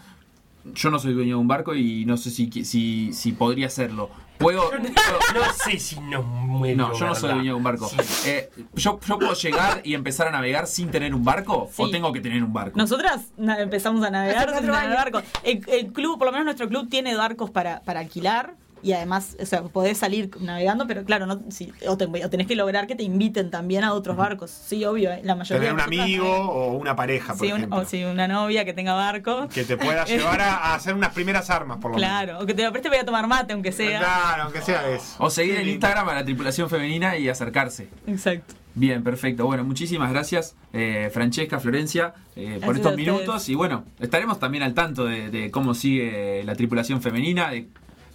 yo no soy dueño de un barco y no sé si, si, si podría hacerlo. Puedo. <laughs> No sé si no muero. No, yo no soy dueño de un barco. Sí. Eh, ¿yo, ¿Yo puedo llegar y empezar a navegar sin tener un barco? ¿O tengo que tener un barco? Nosotras na- empezamos a navegar sin tener barco. El, el club, por lo menos nuestro club, tiene barcos para, para alquilar. Y además, o sea, podés salir navegando, pero claro, no, si, o, te- o tenés que lograr que te inviten también a otros barcos. Sí, obvio, eh, la mayoría Tener un amigo navegan. o una pareja, por Sí, un- ejemplo. o sí, una novia que tenga barco. Que te pueda <laughs> llevar a, a hacer unas primeras armas, por lo menos. Claro, o que te lo preste para ir a tomar mate, aunque sea. Claro, aunque sea eso. O seguir Qué en lindo. Instagram a la tripulación femenina y acercarse. Exacto. Bien, perfecto. Bueno, muchísimas gracias, eh, Francesca, Florencia, eh, por estos minutos. Y bueno, estaremos también al tanto de, de cómo sigue la tripulación femenina, de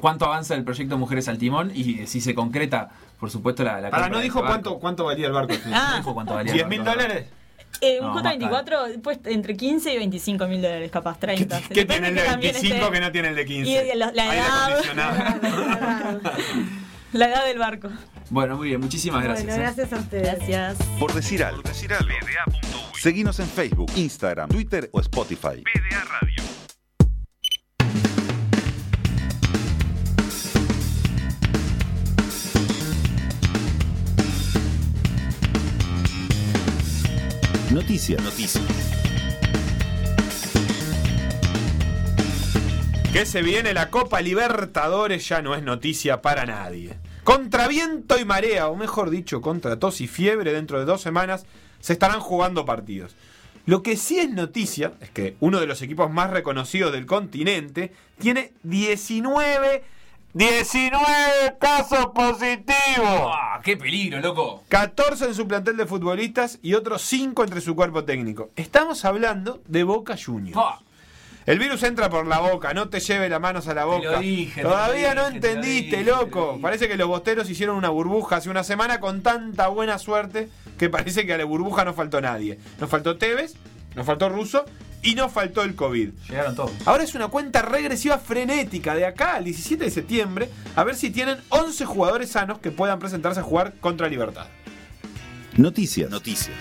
cuánto avanza el proyecto Mujeres al Timón y de si se concreta, por supuesto, la, la Ahora, ¿no dijo este cuánto, cuánto valía el barco? Ah. No dijo cuánto valía el ¿10 mil dólares? Eh, un No, más J24, pues entre 15 y 25 mil dólares, capaz, 30. ¿Qué tiene el de que también 25 esté- que no tiene el de 15? Y la- <laughs> la edad. La edad del barco. Bueno, muy bien, muchísimas gracias. Bueno, eh. gracias a ustedes. Gracias. Por decir algo. Seguinos en Facebook, Instagram, Twitter o Spotify. Noticias. Noticias. Que se viene la Copa Libertadores ya no es noticia para nadie. Contra viento y marea, o mejor dicho, contra tos y fiebre, dentro de dos semanas se estarán jugando partidos. Lo que sí es noticia es que uno de los equipos más reconocidos del continente tiene 19, 19 casos positivos. ¡Ah, ¡Qué peligro, loco! 14 en su plantel de futbolistas y otros 5 entre su cuerpo técnico. Estamos hablando de Boca Juniors. Ah, El virus entra por la boca, no te lleve las manos a la boca. lo dije, te Todavía no dije, te lo entendiste, dije, te lo loco. dije. Parece que los bosteros hicieron una burbuja hace una semana con tanta buena suerte que parece que a la burbuja no faltó nadie. Nos faltó Tevez, nos faltó Russo y nos faltó el COVID. llegaron todos. Ahora es una cuenta regresiva frenética de acá al 17 de septiembre a ver si tienen 11 jugadores sanos que puedan presentarse a jugar contra Libertad. Noticias. Noticias.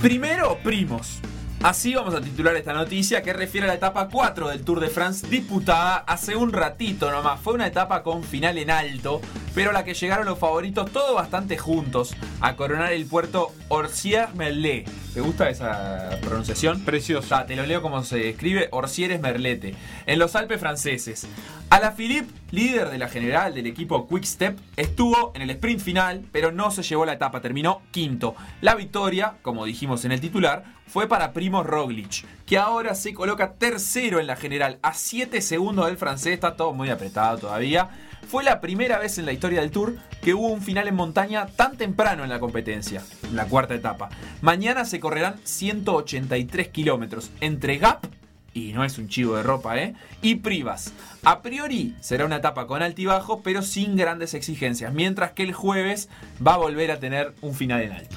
Primero, primos. Así vamos a titular esta noticia que refiere a la etapa 4 del Tour de France disputada hace un ratito nomás. Fue una etapa con final en alto, pero a la que llegaron los favoritos todos bastante juntos a coronar el puerto Orsières-Merlet. ¿Te gusta esa pronunciación? Precioso. Ta, te lo leo como se escribe, Orsières Merlete, en los Alpes franceses. Alaphilippe, líder de la general del equipo Quick Step, estuvo en el sprint final, pero no se llevó la etapa, terminó quinto. La victoria, como dijimos en el titular, fue para Primo Roglic, que ahora se coloca tercero en la general, a 7 segundos del francés, está todo muy apretado todavía. Fue la primera vez en la historia del Tour que hubo un final en montaña tan temprano en la competencia, en la cuarta etapa. Mañana se correrán 183 kilómetros entre Gap, y no es un chivo de ropa, ¿eh? Y Privas. A priori será una etapa con altibajo, pero sin grandes exigencias, mientras que el jueves va a volver a tener un final en alto.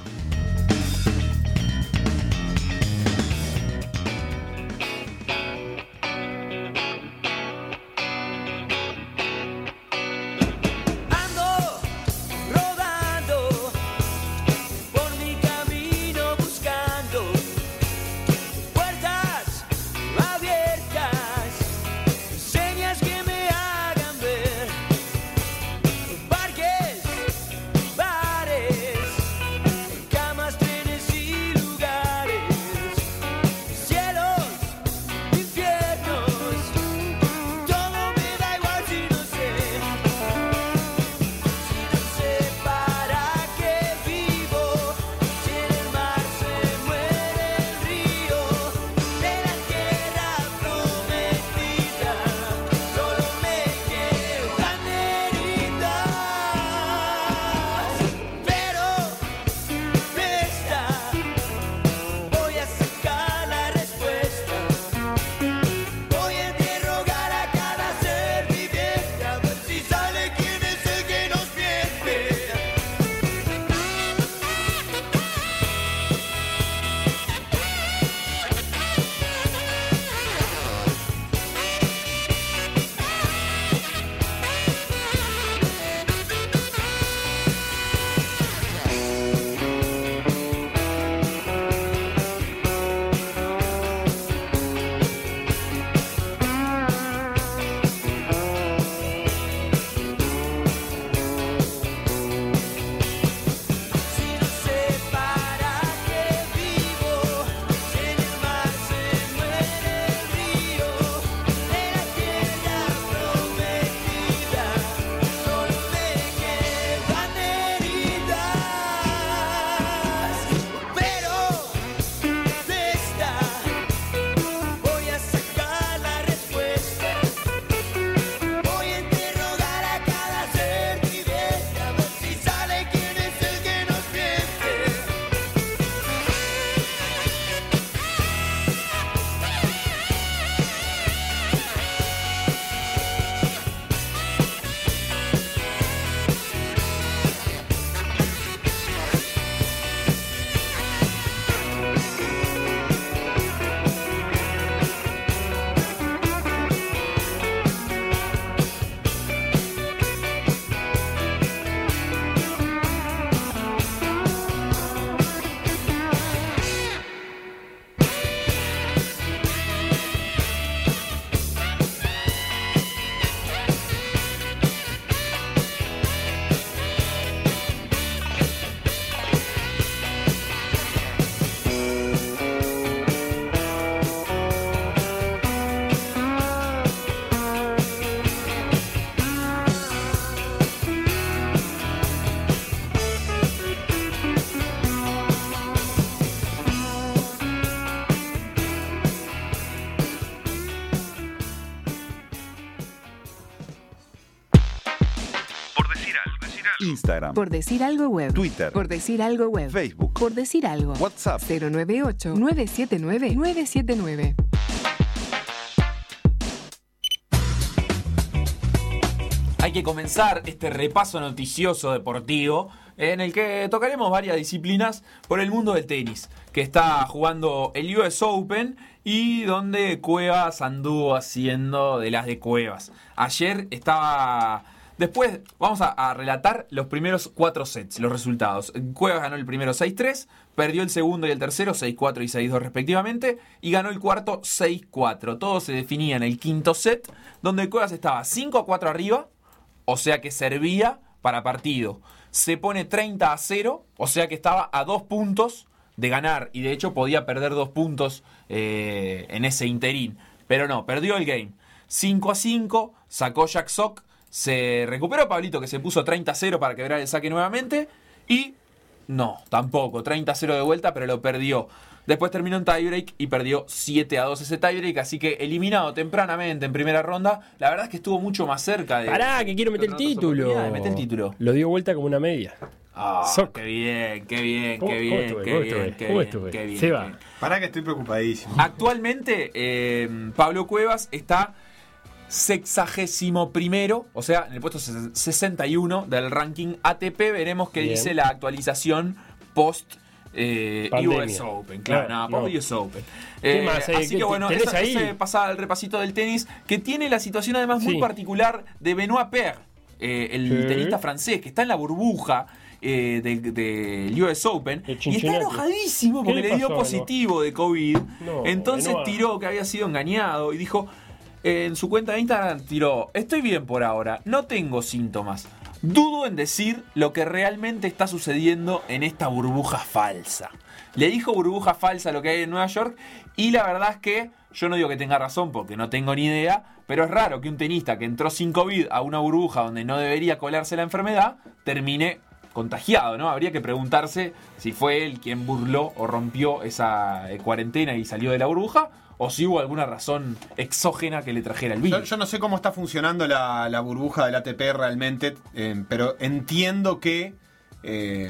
Instagram, Por decir algo web. Twitter, Por decir algo web. Facebook, Por decir algo. WhatsApp. 098-979-979. Hay que comenzar este repaso noticioso deportivo en el que tocaremos varias disciplinas por el mundo del tenis, que está jugando el US Open y donde Cuevas anduvo haciendo de las de Cuevas. Ayer estaba... Después vamos a, a relatar los primeros cuatro sets, los resultados. Cuevas ganó el primero 6-3, perdió el segundo y el tercero 6-4 y 6-2 respectivamente, y ganó el cuarto 6-4. Todo se definía en el quinto set, donde Cuevas estaba 5-4 arriba, o sea que servía para partido. Se pone 30 a 0, o sea que estaba a dos puntos de ganar y de hecho podía perder dos puntos eh, en ese interín. Pero no, perdió el game. 5 a 5, sacó Jack Sock, se recuperó Pablito que se puso 30 a 0 para quebrar el saque nuevamente y no, tampoco, 30 a 0 de vuelta, pero lo perdió. Después terminó en tiebreak y perdió 7 a 2 ese tiebreak, así que eliminado tempranamente en primera ronda. La verdad es que estuvo mucho más cerca de. Pará, que quiero meter el título. Mete el título. Lo dio vuelta como una media. Ah, qué bien, qué bien, ¿Cómo- qué bien, qué ¿Cómo bien, estuve? qué ¿Cómo bien, estuve? qué bien, qué bien. Pará que estoy preocupadísimo. Actualmente, eh, Pablo Cuevas está sexagésimo primero, o sea, en el puesto ses- 61 del ranking ATP. Veremos qué Bien. dice la actualización post eh. US Open. Claro, no, no. US Open. ¿Qué Eh, más? Eh, así ¿qué que bueno, esa- ahí? ese pasaba el repasito del tenis, que tiene la situación además muy particular de Benoit Paire, eh, el Sí. tenista francés, que está en la burbuja del del US Open De y está enojadísimo ¿Qué porque le le dio positivo de COVID. No, Entonces tiró que había sido engañado y dijo en su cuenta de Instagram tiró, estoy bien por ahora, no tengo síntomas. Dudo en decir lo que realmente está sucediendo en esta burbuja falsa. Le dijo burbuja falsa lo que hay en Nueva York y la verdad es que yo no digo que tenga razón porque no tengo ni idea, pero es raro que un tenista que entró sin COVID a una burbuja donde no debería colarse la enfermedad termine contagiado, ¿no? Habría que preguntarse si fue él quien burló o rompió esa cuarentena y salió de la burbuja o si hubo alguna razón exógena que le trajera el virus. yo no sé cómo está funcionando la, la burbuja del ATP realmente, eh, pero entiendo que eh,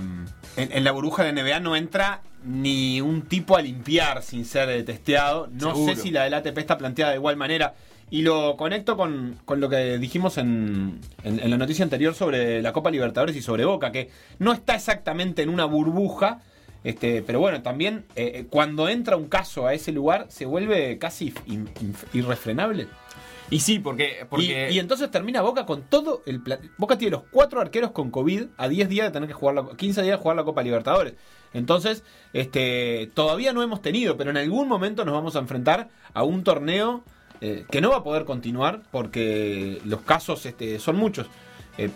en, en la burbuja de NBA no entra ni un tipo a limpiar sin ser testeado. No Seguro. sé si la del ATP está planteada de igual manera. Y lo conecto con, con lo que dijimos en, en- en la noticia anterior sobre la Copa Libertadores y sobre Boca, que no está exactamente en una burbuja, este, pero bueno, también eh, cuando entra un caso a ese lugar se vuelve casi in- irrefrenable. Y sí, porque... porque Y, y entonces termina Boca con todo el plan. Boca tiene los cuatro arqueros con COVID a 10 días de tener que jugar la, 15 días de jugar la Copa Libertadores. Entonces, este, todavía no hemos tenido, pero en algún momento nos vamos a enfrentar a un torneo eh, que no va a poder continuar porque los casos este, son muchos. Eh,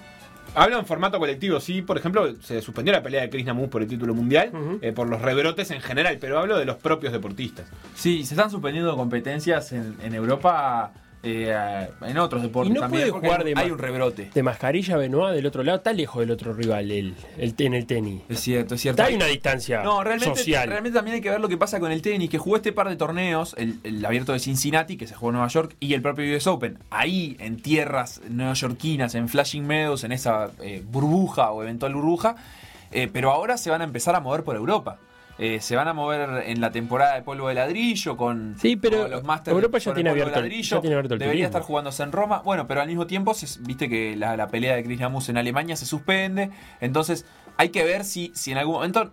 Hablo en formato colectivo, sí, por ejemplo, se suspendió la pelea de Chris Namus por el título mundial, eh, por los rebrotes en general, pero hablo de los propios deportistas. Sí, se están suspendiendo competencias en, en Europa, eh, en otros deportes Y no también. puede jugar hay, de hay ma- un rebrote. De mascarilla Benoit del otro lado, está lejos del otro rival el, el, en el tenis. Es cierto, es cierto. Hay una distancia No, realmente, social. realmente también hay que ver lo que pasa con el tenis, que jugó este par de torneos, el, el abierto de Cincinnati, que se jugó en Nueva York, y el propio US Open. Ahí, en tierras neoyorquinas, en Flashing Meadows, en esa eh, burbuja o eventual burbuja, eh, pero ahora se van a empezar a mover por Europa. Eh, se van a mover en la temporada de polvo de ladrillo con, Sí, pero con los Masters Europa ya tiene abierto el- ya tiene abierto el Debería turismo. estar jugándose en Roma. Bueno, pero al mismo tiempo, se- viste que la, la pelea de Chris Namus en Alemania se suspende. Entonces, hay que ver si, si en algún momento.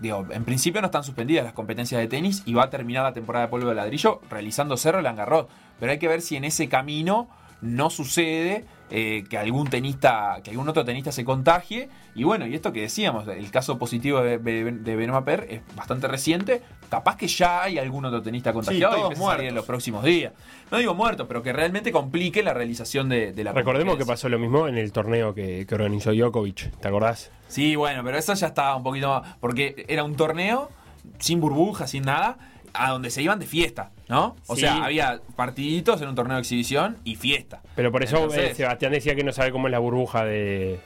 Digo, en principio no están suspendidas las competencias de tenis y va a terminar la temporada de polvo de ladrillo realizándose Roland Garros. Pero hay que ver si en ese camino no sucede eh, que algún tenista, que algún otro tenista se contagie. Y bueno, y esto que decíamos, el caso positivo de, de, de es bastante reciente. Capaz que ya hay algún otro tenista contagiado y todos a salir en los próximos días. No digo muerto, pero que realmente complique la realización de, de la Recordemos que pasó lo mismo en el torneo que, que organizó Djokovic, ¿te acordás? Sí, bueno, pero eso ya estaba un poquito más. Porque era un torneo sin burbujas, sin nada, a donde se iban de fiesta, ¿no? O Sí. sea, había partiditos en un torneo de exhibición y fiesta. Pero por eso Entonces- eh, Sebastián decía que no sabe cómo es la burbuja de,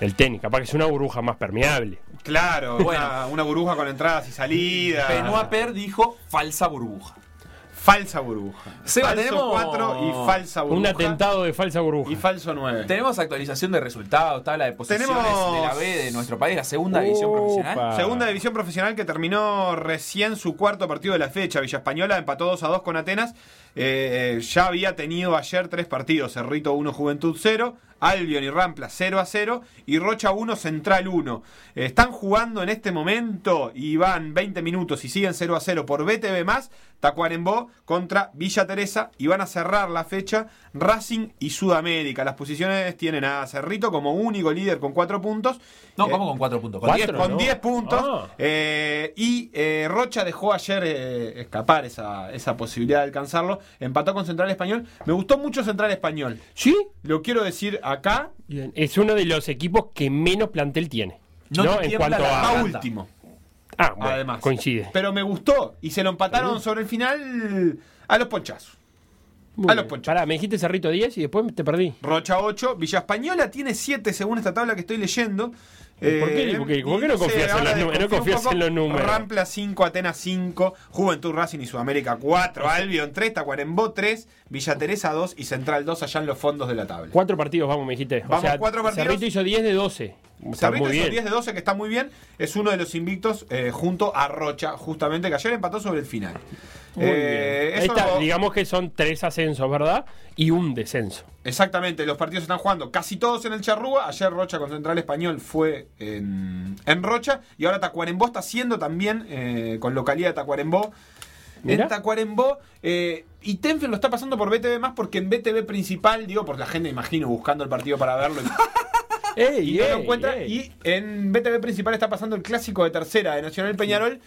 del tenis. Capaz que es una burbuja más permeable. Claro, <laughs> Bueno. una, una burbuja con entradas y salidas. Benoit Paire dijo falsa burbuja. Falsa burbuja. Seba, falso tenemos- 4 y falsa burbuja. Un atentado de falsa burbuja. Y falso 9. Tenemos actualización de resultados, tabla de posiciones Tenemos- de la B de nuestro país, la segunda división profesional. Segunda división profesional que terminó recién su cuarto partido de la fecha. Villa Española empató 2 a 2 con Atenas. Eh, ya había tenido ayer tres partidos: Cerrito 1, Juventud 0, Albion y Rampla 0 a 0 y Rocha 1, Central 1. Eh, están jugando en este momento y van 20 minutos y siguen 0 a 0 por BTV. Tacuarembó contra Villa Teresa y van a cerrar la fecha Racing y Sudamérica. Las posiciones tienen a Cerrito como único líder con 4 puntos. No, Eh, ¿cómo con cuatro puntos? Con ¿Cuatro? diez. con ¿no? 10 puntos. Ah. eh, y eh, Rocha dejó ayer eh, escapar esa, esa posibilidad de alcanzarlo. Empató con Central Español. Me gustó mucho Central Español. ¿Sí? Lo quiero decir acá. Bien. Es uno de los equipos que menos plantel tiene. No No, en cuanto a. Último. Ah, bueno, además. coincide. Pero me gustó. Y se lo empataron sobre el final a los ponchazos. Muy a los ponchos. Pará, me dijiste Cerrito 10 y después te perdí. Rocha 8. Villa Española tiene 7 según esta tabla que estoy leyendo. Eh, ¿Por qué? ¿Por qué? ¿Por qué no confías en los números? No confías en los números. Rampla 5, Atenas 5, Juventud Racing y Sudamérica 4, Albion 3, Tacuarembó 3, Villa Teresa 2 y Central 2 allá en los fondos de la tabla. Cuatro partidos, vamos, me dijiste. Vamos, cuatro partidos. Cerrito hizo 10 de 12. Está Cerrito hizo bien. 10 de 12 que está muy bien. Es uno de los invictos eh, junto a Rocha, justamente, que ayer empató sobre el final. Eh, eso- está, digamos que son tres ascensos, ¿verdad? Y un descenso. Exactamente, los partidos se están jugando casi todos en el Charrúa. Ayer Rocha con Central Español fue en, en Rocha. Y ahora Tacuarembó está haciendo también eh, con localidad de Tacuarembó. Mirá. En Tacuarembó. eh, y Tenfield lo está pasando por BTV más porque en BTV principal, digo, por la gente, imagino, buscando el partido para verlo. y- <laughs> ¡Ey, y no lo encuentra. ey! Y en BTV principal está pasando el clásico de tercera de Nacional Peñarol.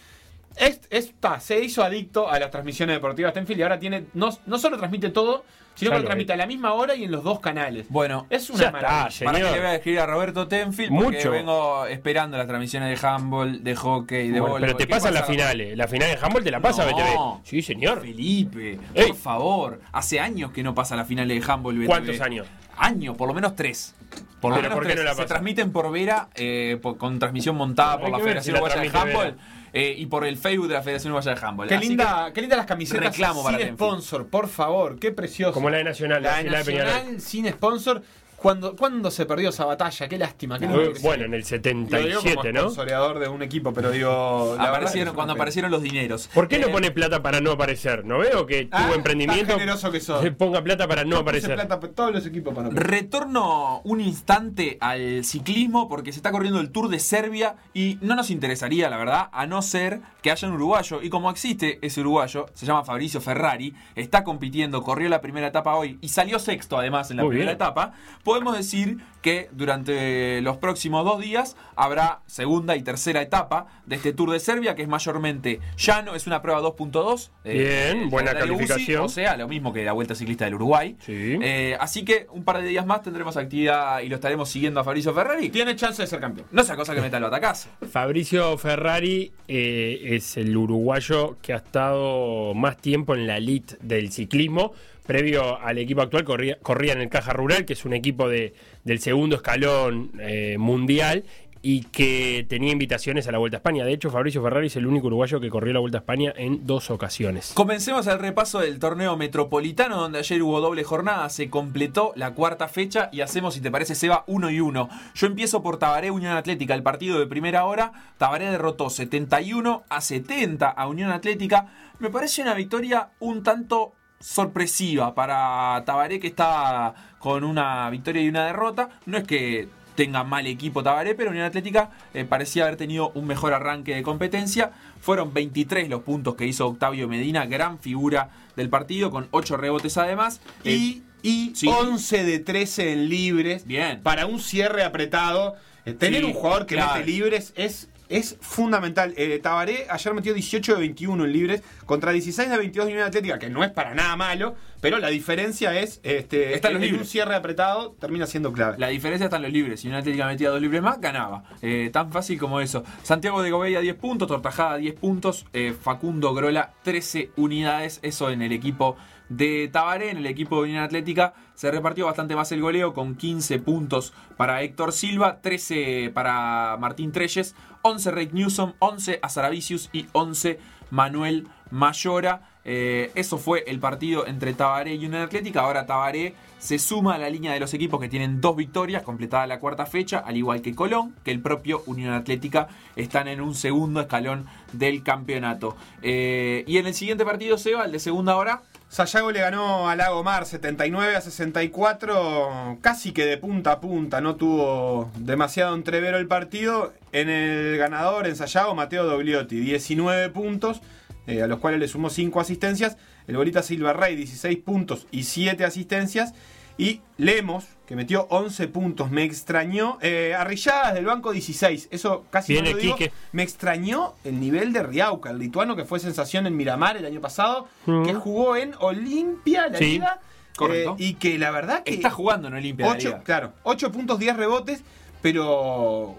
Está, se hizo adicto a las transmisiones deportivas Tenfield y ahora tiene. No, no solo transmite todo, sino Ya que lo transmite a la misma hora y en los dos canales. Bueno, Es una Ya está, maravilla. para que le voy a escribir a Roberto Tenfield porque Mucho. vengo esperando las transmisiones de handball, de hockey, de Bueno, voleibol. pero te ¿Qué pasan las pasa? finales. La final de handball te la pasa No. BTV. Sí, señor. Felipe, Ey. por favor. Hace años que no pasa la final de handball. BTV. ¿Cuántos años? Años, por lo menos tres. Por lo Pero menos ¿por qué tres. no la Se transmiten por Vera, eh, por- con transmisión montada por la Federación Uruguaya de Handball eh, y por el Facebook de la Federación Uruguaya de Handball. Qué linda, qué linda las camisetas reclamo sin sponsor, por favor, qué precioso. Como la de Nacional, la La de Peñarol. Nacional sin sponsor. ¿Cuándo, ¿Cuándo se perdió esa batalla? Qué lástima. Qué Bueno, sea. en el Lo digo como 77, ¿no? sponsoreador de un equipo, pero digo. la aparecieron, cuando pena. aparecieron los dineros. ¿Por qué no Eh, pone plata para no aparecer? ¿No veo que Ah, tuvo emprendimiento? tan generoso que sos. Ponga plata para no aparecer. plata todos los equipos para. Retorno un instante al ciclismo porque se está corriendo el Tour de Serbia y no nos interesaría, la verdad, a no ser que haya un uruguayo. Y como existe ese uruguayo, se llama Fabricio Ferrari, está compitiendo, corrió la primera etapa hoy y salió sexto además en la Muy primera bien. etapa, podemos decir que durante los próximos dos días habrá segunda y tercera etapa de este Tour de Serbia, que es mayormente llano, es una prueba 2.2. eh, Bien, buena calendario UCI, calificación. o sea, lo mismo que la Vuelta Ciclista del Uruguay. Sí. Eh, así que un par de días más tendremos actividad y lo estaremos siguiendo a Fabrizio Ferrari. Tiene chance de ser campeón. No sea cosa que meta el batacazo. <laughs> Fabricio Ferrari eh, es el uruguayo que ha estado más tiempo en la elite del ciclismo. Previo al equipo actual corría, corría en el Caja Rural, que es un equipo de, del segundo escalón eh, mundial y que tenía invitaciones a la Vuelta a España. De hecho, Fabricio Ferrari es el único uruguayo que corrió la Vuelta a España en dos ocasiones. Comencemos el repaso del torneo metropolitano, donde ayer hubo doble jornada, se completó la cuarta fecha y hacemos, si te parece, Seba, uno y uno. Yo empiezo por Tabaré Unión Atlética, el partido de primera hora. Tabaré derrotó 71 a 70 a Unión Atlética. Me parece una victoria un tanto sorpresiva para Tabaré, que está con una victoria y una derrota. No es que tenga mal equipo Tabaré, pero Unión Atlética eh, parecía haber tenido un mejor arranque de competencia. Fueron 23 los puntos que hizo Octavio Medina, gran figura del partido, con 8 rebotes además. Eh, Y, y sí. 11 de 13 en libres. Bien. Para un cierre apretado. Eh, Tener Sí, un jugador que claro. mete libres es, es fundamental. Eh, Tabaré ayer metió 18 de 21 en libres contra 16 de 22 de Unión Atlética, que no es para nada malo, pero la diferencia es este, Está en los un cierre apretado termina siendo clave. La diferencia está en los libres. Si una Atlética metía dos libres más, ganaba. Eh, tan fácil como eso. Santiago de Gobella 10 puntos, Tortajada 10 puntos, eh, Facundo Grola 13 unidades. Eso en el equipo de Tabaré. En el equipo de Unión Atlética se repartió bastante más el goleo con 15 puntos para Héctor Silva, 13 para Martín Treyes, 11 Rick Newsom, 11 Azaravicius y 11 Manuel Mayora. Eh, eso fue el partido entre Tabaré y Unión Atlética. Ahora Tabaré se suma a la línea de los equipos que tienen dos victorias, completada la cuarta fecha, al igual que Colón, que el propio Unión Atlética están en un segundo escalón del campeonato. Eh, y en el siguiente partido, Seba, el de segunda hora, Sayago le ganó a Lagomar 79 a 64, casi que de punta a punta, no tuvo demasiado entrevero el partido. En el ganador, en Sayago, Mateo Dogliotti, 19 puntos, eh, a los cuales le sumó 5 asistencias. El Bolita Silva Rey, 16 puntos y 7 asistencias. Y Lemos, que metió 11 puntos, me extrañó. Eh, Arrilladas del banco 16, eso casi Viene no lo digo. Me extrañó el nivel de Riauca, el lituano que fue sensación en Miramar el año pasado, Mm. que jugó en Olimpia, la Sí, liga. correcto. eh, y que la verdad que. está jugando en Olimpia. la ocho- liga. claro, 8 puntos, 10 rebotes, pero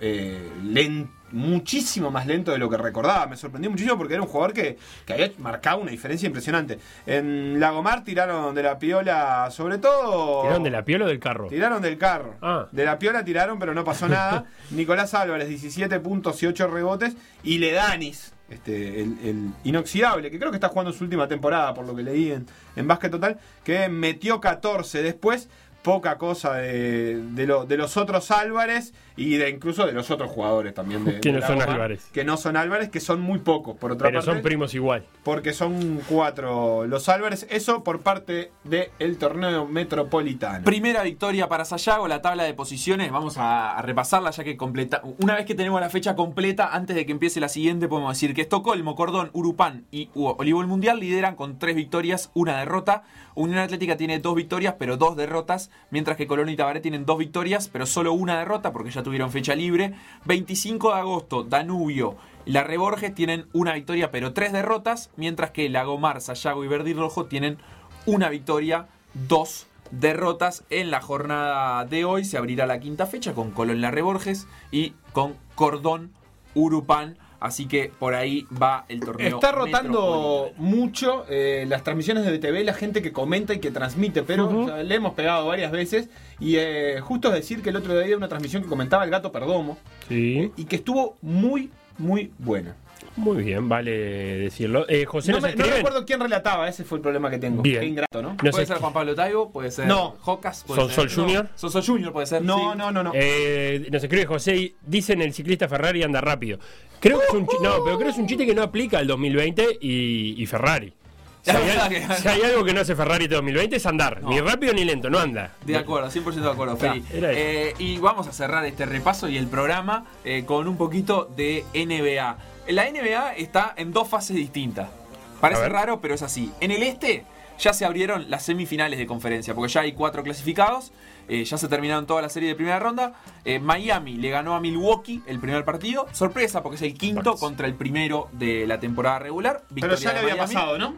eh, muchísimo más lento de lo que recordaba. Me sorprendió muchísimo porque era un jugador que, que había marcado una diferencia impresionante. En Lagomar tiraron de la piola, sobre todo. ¿Tiraron de la piola o del carro? Tiraron del carro. Ah. De la piola tiraron, pero no pasó nada. <laughs> Nicolás Álvarez, 17 puntos y 8 rebotes. Y Ledanis, este, el, el inoxidable, que creo que está jugando su última temporada, por lo que leí en, en Básquet Total, que metió 14 después. Poca cosa de, de lo- de los otros Álvarez y de incluso de los otros jugadores también. De, Que de no son Goma, Álvarez. Que no son Álvarez, que son muy pocos, por otra Pero parte son primos igual. porque son cuatro los Álvarez. Eso por parte del torneo metropolitano. Primera victoria para Sayago, la tabla de posiciones, vamos a, a repasarla ya que completa. Una vez que tenemos la fecha completa, antes de que empiece la siguiente, podemos decir que Estocolmo, Cordón, Urupán y Olivol Mundial lideran con tres victorias, una derrota. Unión Atlética tiene dos victorias, pero dos derrotas, mientras que Colón y Tabaré tienen dos victorias, pero solo una derrota porque ya tuvieron fecha libre. 25 de agosto, Danubio y la Reborges tienen una victoria, pero tres derrotas, mientras que Lagomar, Sayago y Verdi Rojo tienen una victoria, dos derrotas. En la jornada de hoy se abrirá la quinta fecha con Colón La Reborges y con Cordón Urupán. Así que por ahí va el torneo. Está rotando mucho eh, las transmisiones de BTV, la gente que comenta y que transmite, pero le hemos pegado varias veces. Y eh, justo es decir que el otro día había una transmisión que comentaba el gato Perdomo Sí. y que estuvo muy, muy buena. Muy bien, vale decirlo. Eh, José No, me- no recuerdo quién relataba, ese fue el problema que tengo. Bien. Qué ingrato, ¿no? Nos Puede ser Juan Pablo Taibo, puede ser No. Jocas, puede Sonsol ser- Junior. No, Sonsol Junior puede ser. No, sí. no, no, no. Eh, nos escribe José y dicen el ciclista Ferrari anda rápido. Creo que es un chi- no, pero creo que es un chiste que no aplica al 2020 y, y Ferrari. Si hay, <laughs> si algo que no hace Ferrari este 2020 es andar. No. Ni rápido ni lento, no anda. De acuerdo, 100% de acuerdo, Feli. Eh, y vamos a cerrar este repaso y el programa eh, con un poquito de NBA. La NBA está en dos fases distintas. Parece raro, pero es así. En el este ya se abrieron las semifinales de conferencia, porque ya hay cuatro clasificados. Eh, ya se terminaron toda la serie de primera ronda. Eh, Miami le ganó a Milwaukee el primer partido. Sorpresa, porque es el quinto Bucks. contra el primero de la temporada regular. Pero ya le de había Miami. pasado, ¿no?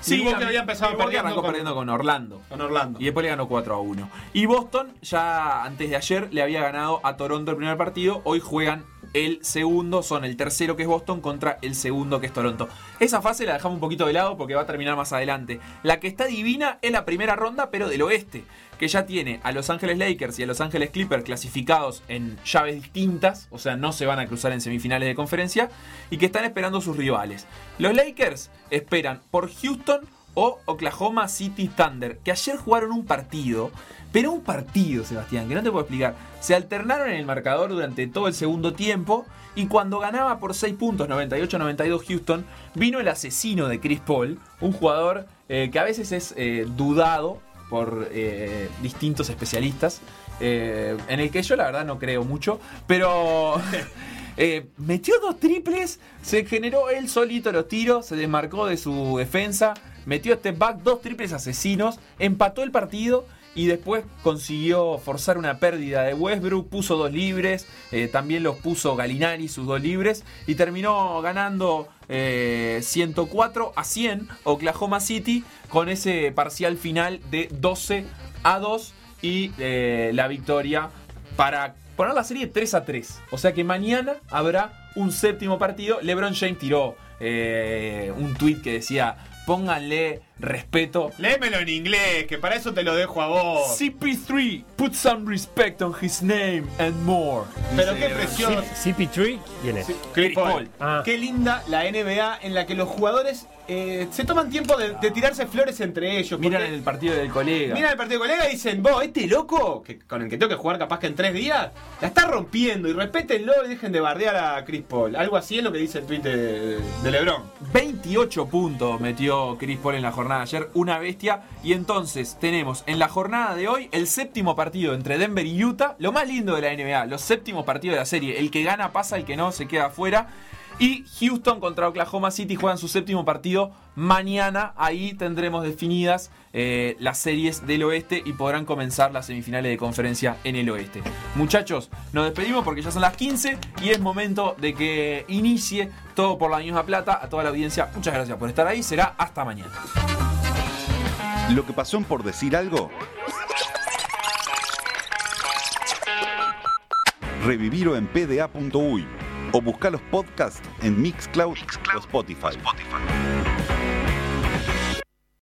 Sí, Milwaukee había empezado Milwaukee perdiendo arrancó con- perdiendo con Orlando. Con Orlando. Y después le ganó 4 a 1. Y Boston, ya antes de ayer, le había ganado a Toronto el primer partido. Hoy juegan el segundo, son el tercero que es Boston contra el segundo que es Toronto. Esa fase la dejamos un poquito de lado porque va a terminar más adelante. La que está divina es la primera ronda, pero del oeste, que ya tiene a Los Ángeles Lakers y a Los Ángeles Clippers clasificados en llaves distintas, o sea, no se van a cruzar en semifinales de conferencia, y que están esperando sus rivales. Los Lakers esperan por Houston o Oklahoma City Thunder, que ayer jugaron un partido, pero un partido, Sebastián, que no te puedo explicar. Se alternaron en el marcador durante todo el segundo tiempo y cuando ganaba por 6 puntos, 98-92 Houston, vino el asesino de Chris Paul, un jugador eh, que a veces es eh, dudado por eh, distintos especialistas, eh, en el que yo la verdad no creo mucho, pero... <laughs> Eh, metió dos triples, se generó él solito los tiros, se desmarcó de su defensa, metió step back, dos triples asesinos, empató el partido y después consiguió forzar una pérdida de Westbrook, puso dos libres, eh, también los puso Galinari sus dos libres y terminó ganando eh, 104 a 100 Oklahoma City con ese parcial final de 12 a 2 y eh, la victoria para poner la serie 3 a 3. O sea que mañana habrá un séptimo partido. LeBron James tiró eh, un tweet que decía: pónganle respeto. Léemelo en inglés, que para eso te lo dejo a vos. CP3, put some respect on his name and more. Pero qué precioso. CP3, ¿quién es? Chris Chris Paul. Ah. Qué linda la NBA en la que los jugadores eh, se toman tiempo de, de tirarse flores entre ellos. Miran el partido del colega. Miran el partido de colega y dicen, vos, este loco, que, con el que tengo que jugar capaz que en tres días, la está rompiendo y respétenlo y dejen de bardear a Chris Paul. Algo así es lo que dice el tweet de, de LeBron. 28 puntos metió Chris Paul en la jornada ayer, una bestia. Y entonces tenemos en la jornada de hoy el séptimo partido entre Denver y Utah. Lo más lindo de la NBA, los séptimos partidos de la serie. El que gana pasa, el que no se queda afuera. Y Houston contra Oklahoma City juegan su séptimo partido mañana. Ahí tendremos definidas eh, las series del oeste y podrán comenzar las semifinales de conferencia en el oeste. Muchachos, nos despedimos porque ya son las 15 y es momento de que inicie todo por la misma plata. A toda la audiencia, muchas gracias por estar ahí. Será hasta mañana. Lo que pasó por decir algo. Revivirlo en pda.uy o buscar los podcasts en Mixcloud, o Spotify.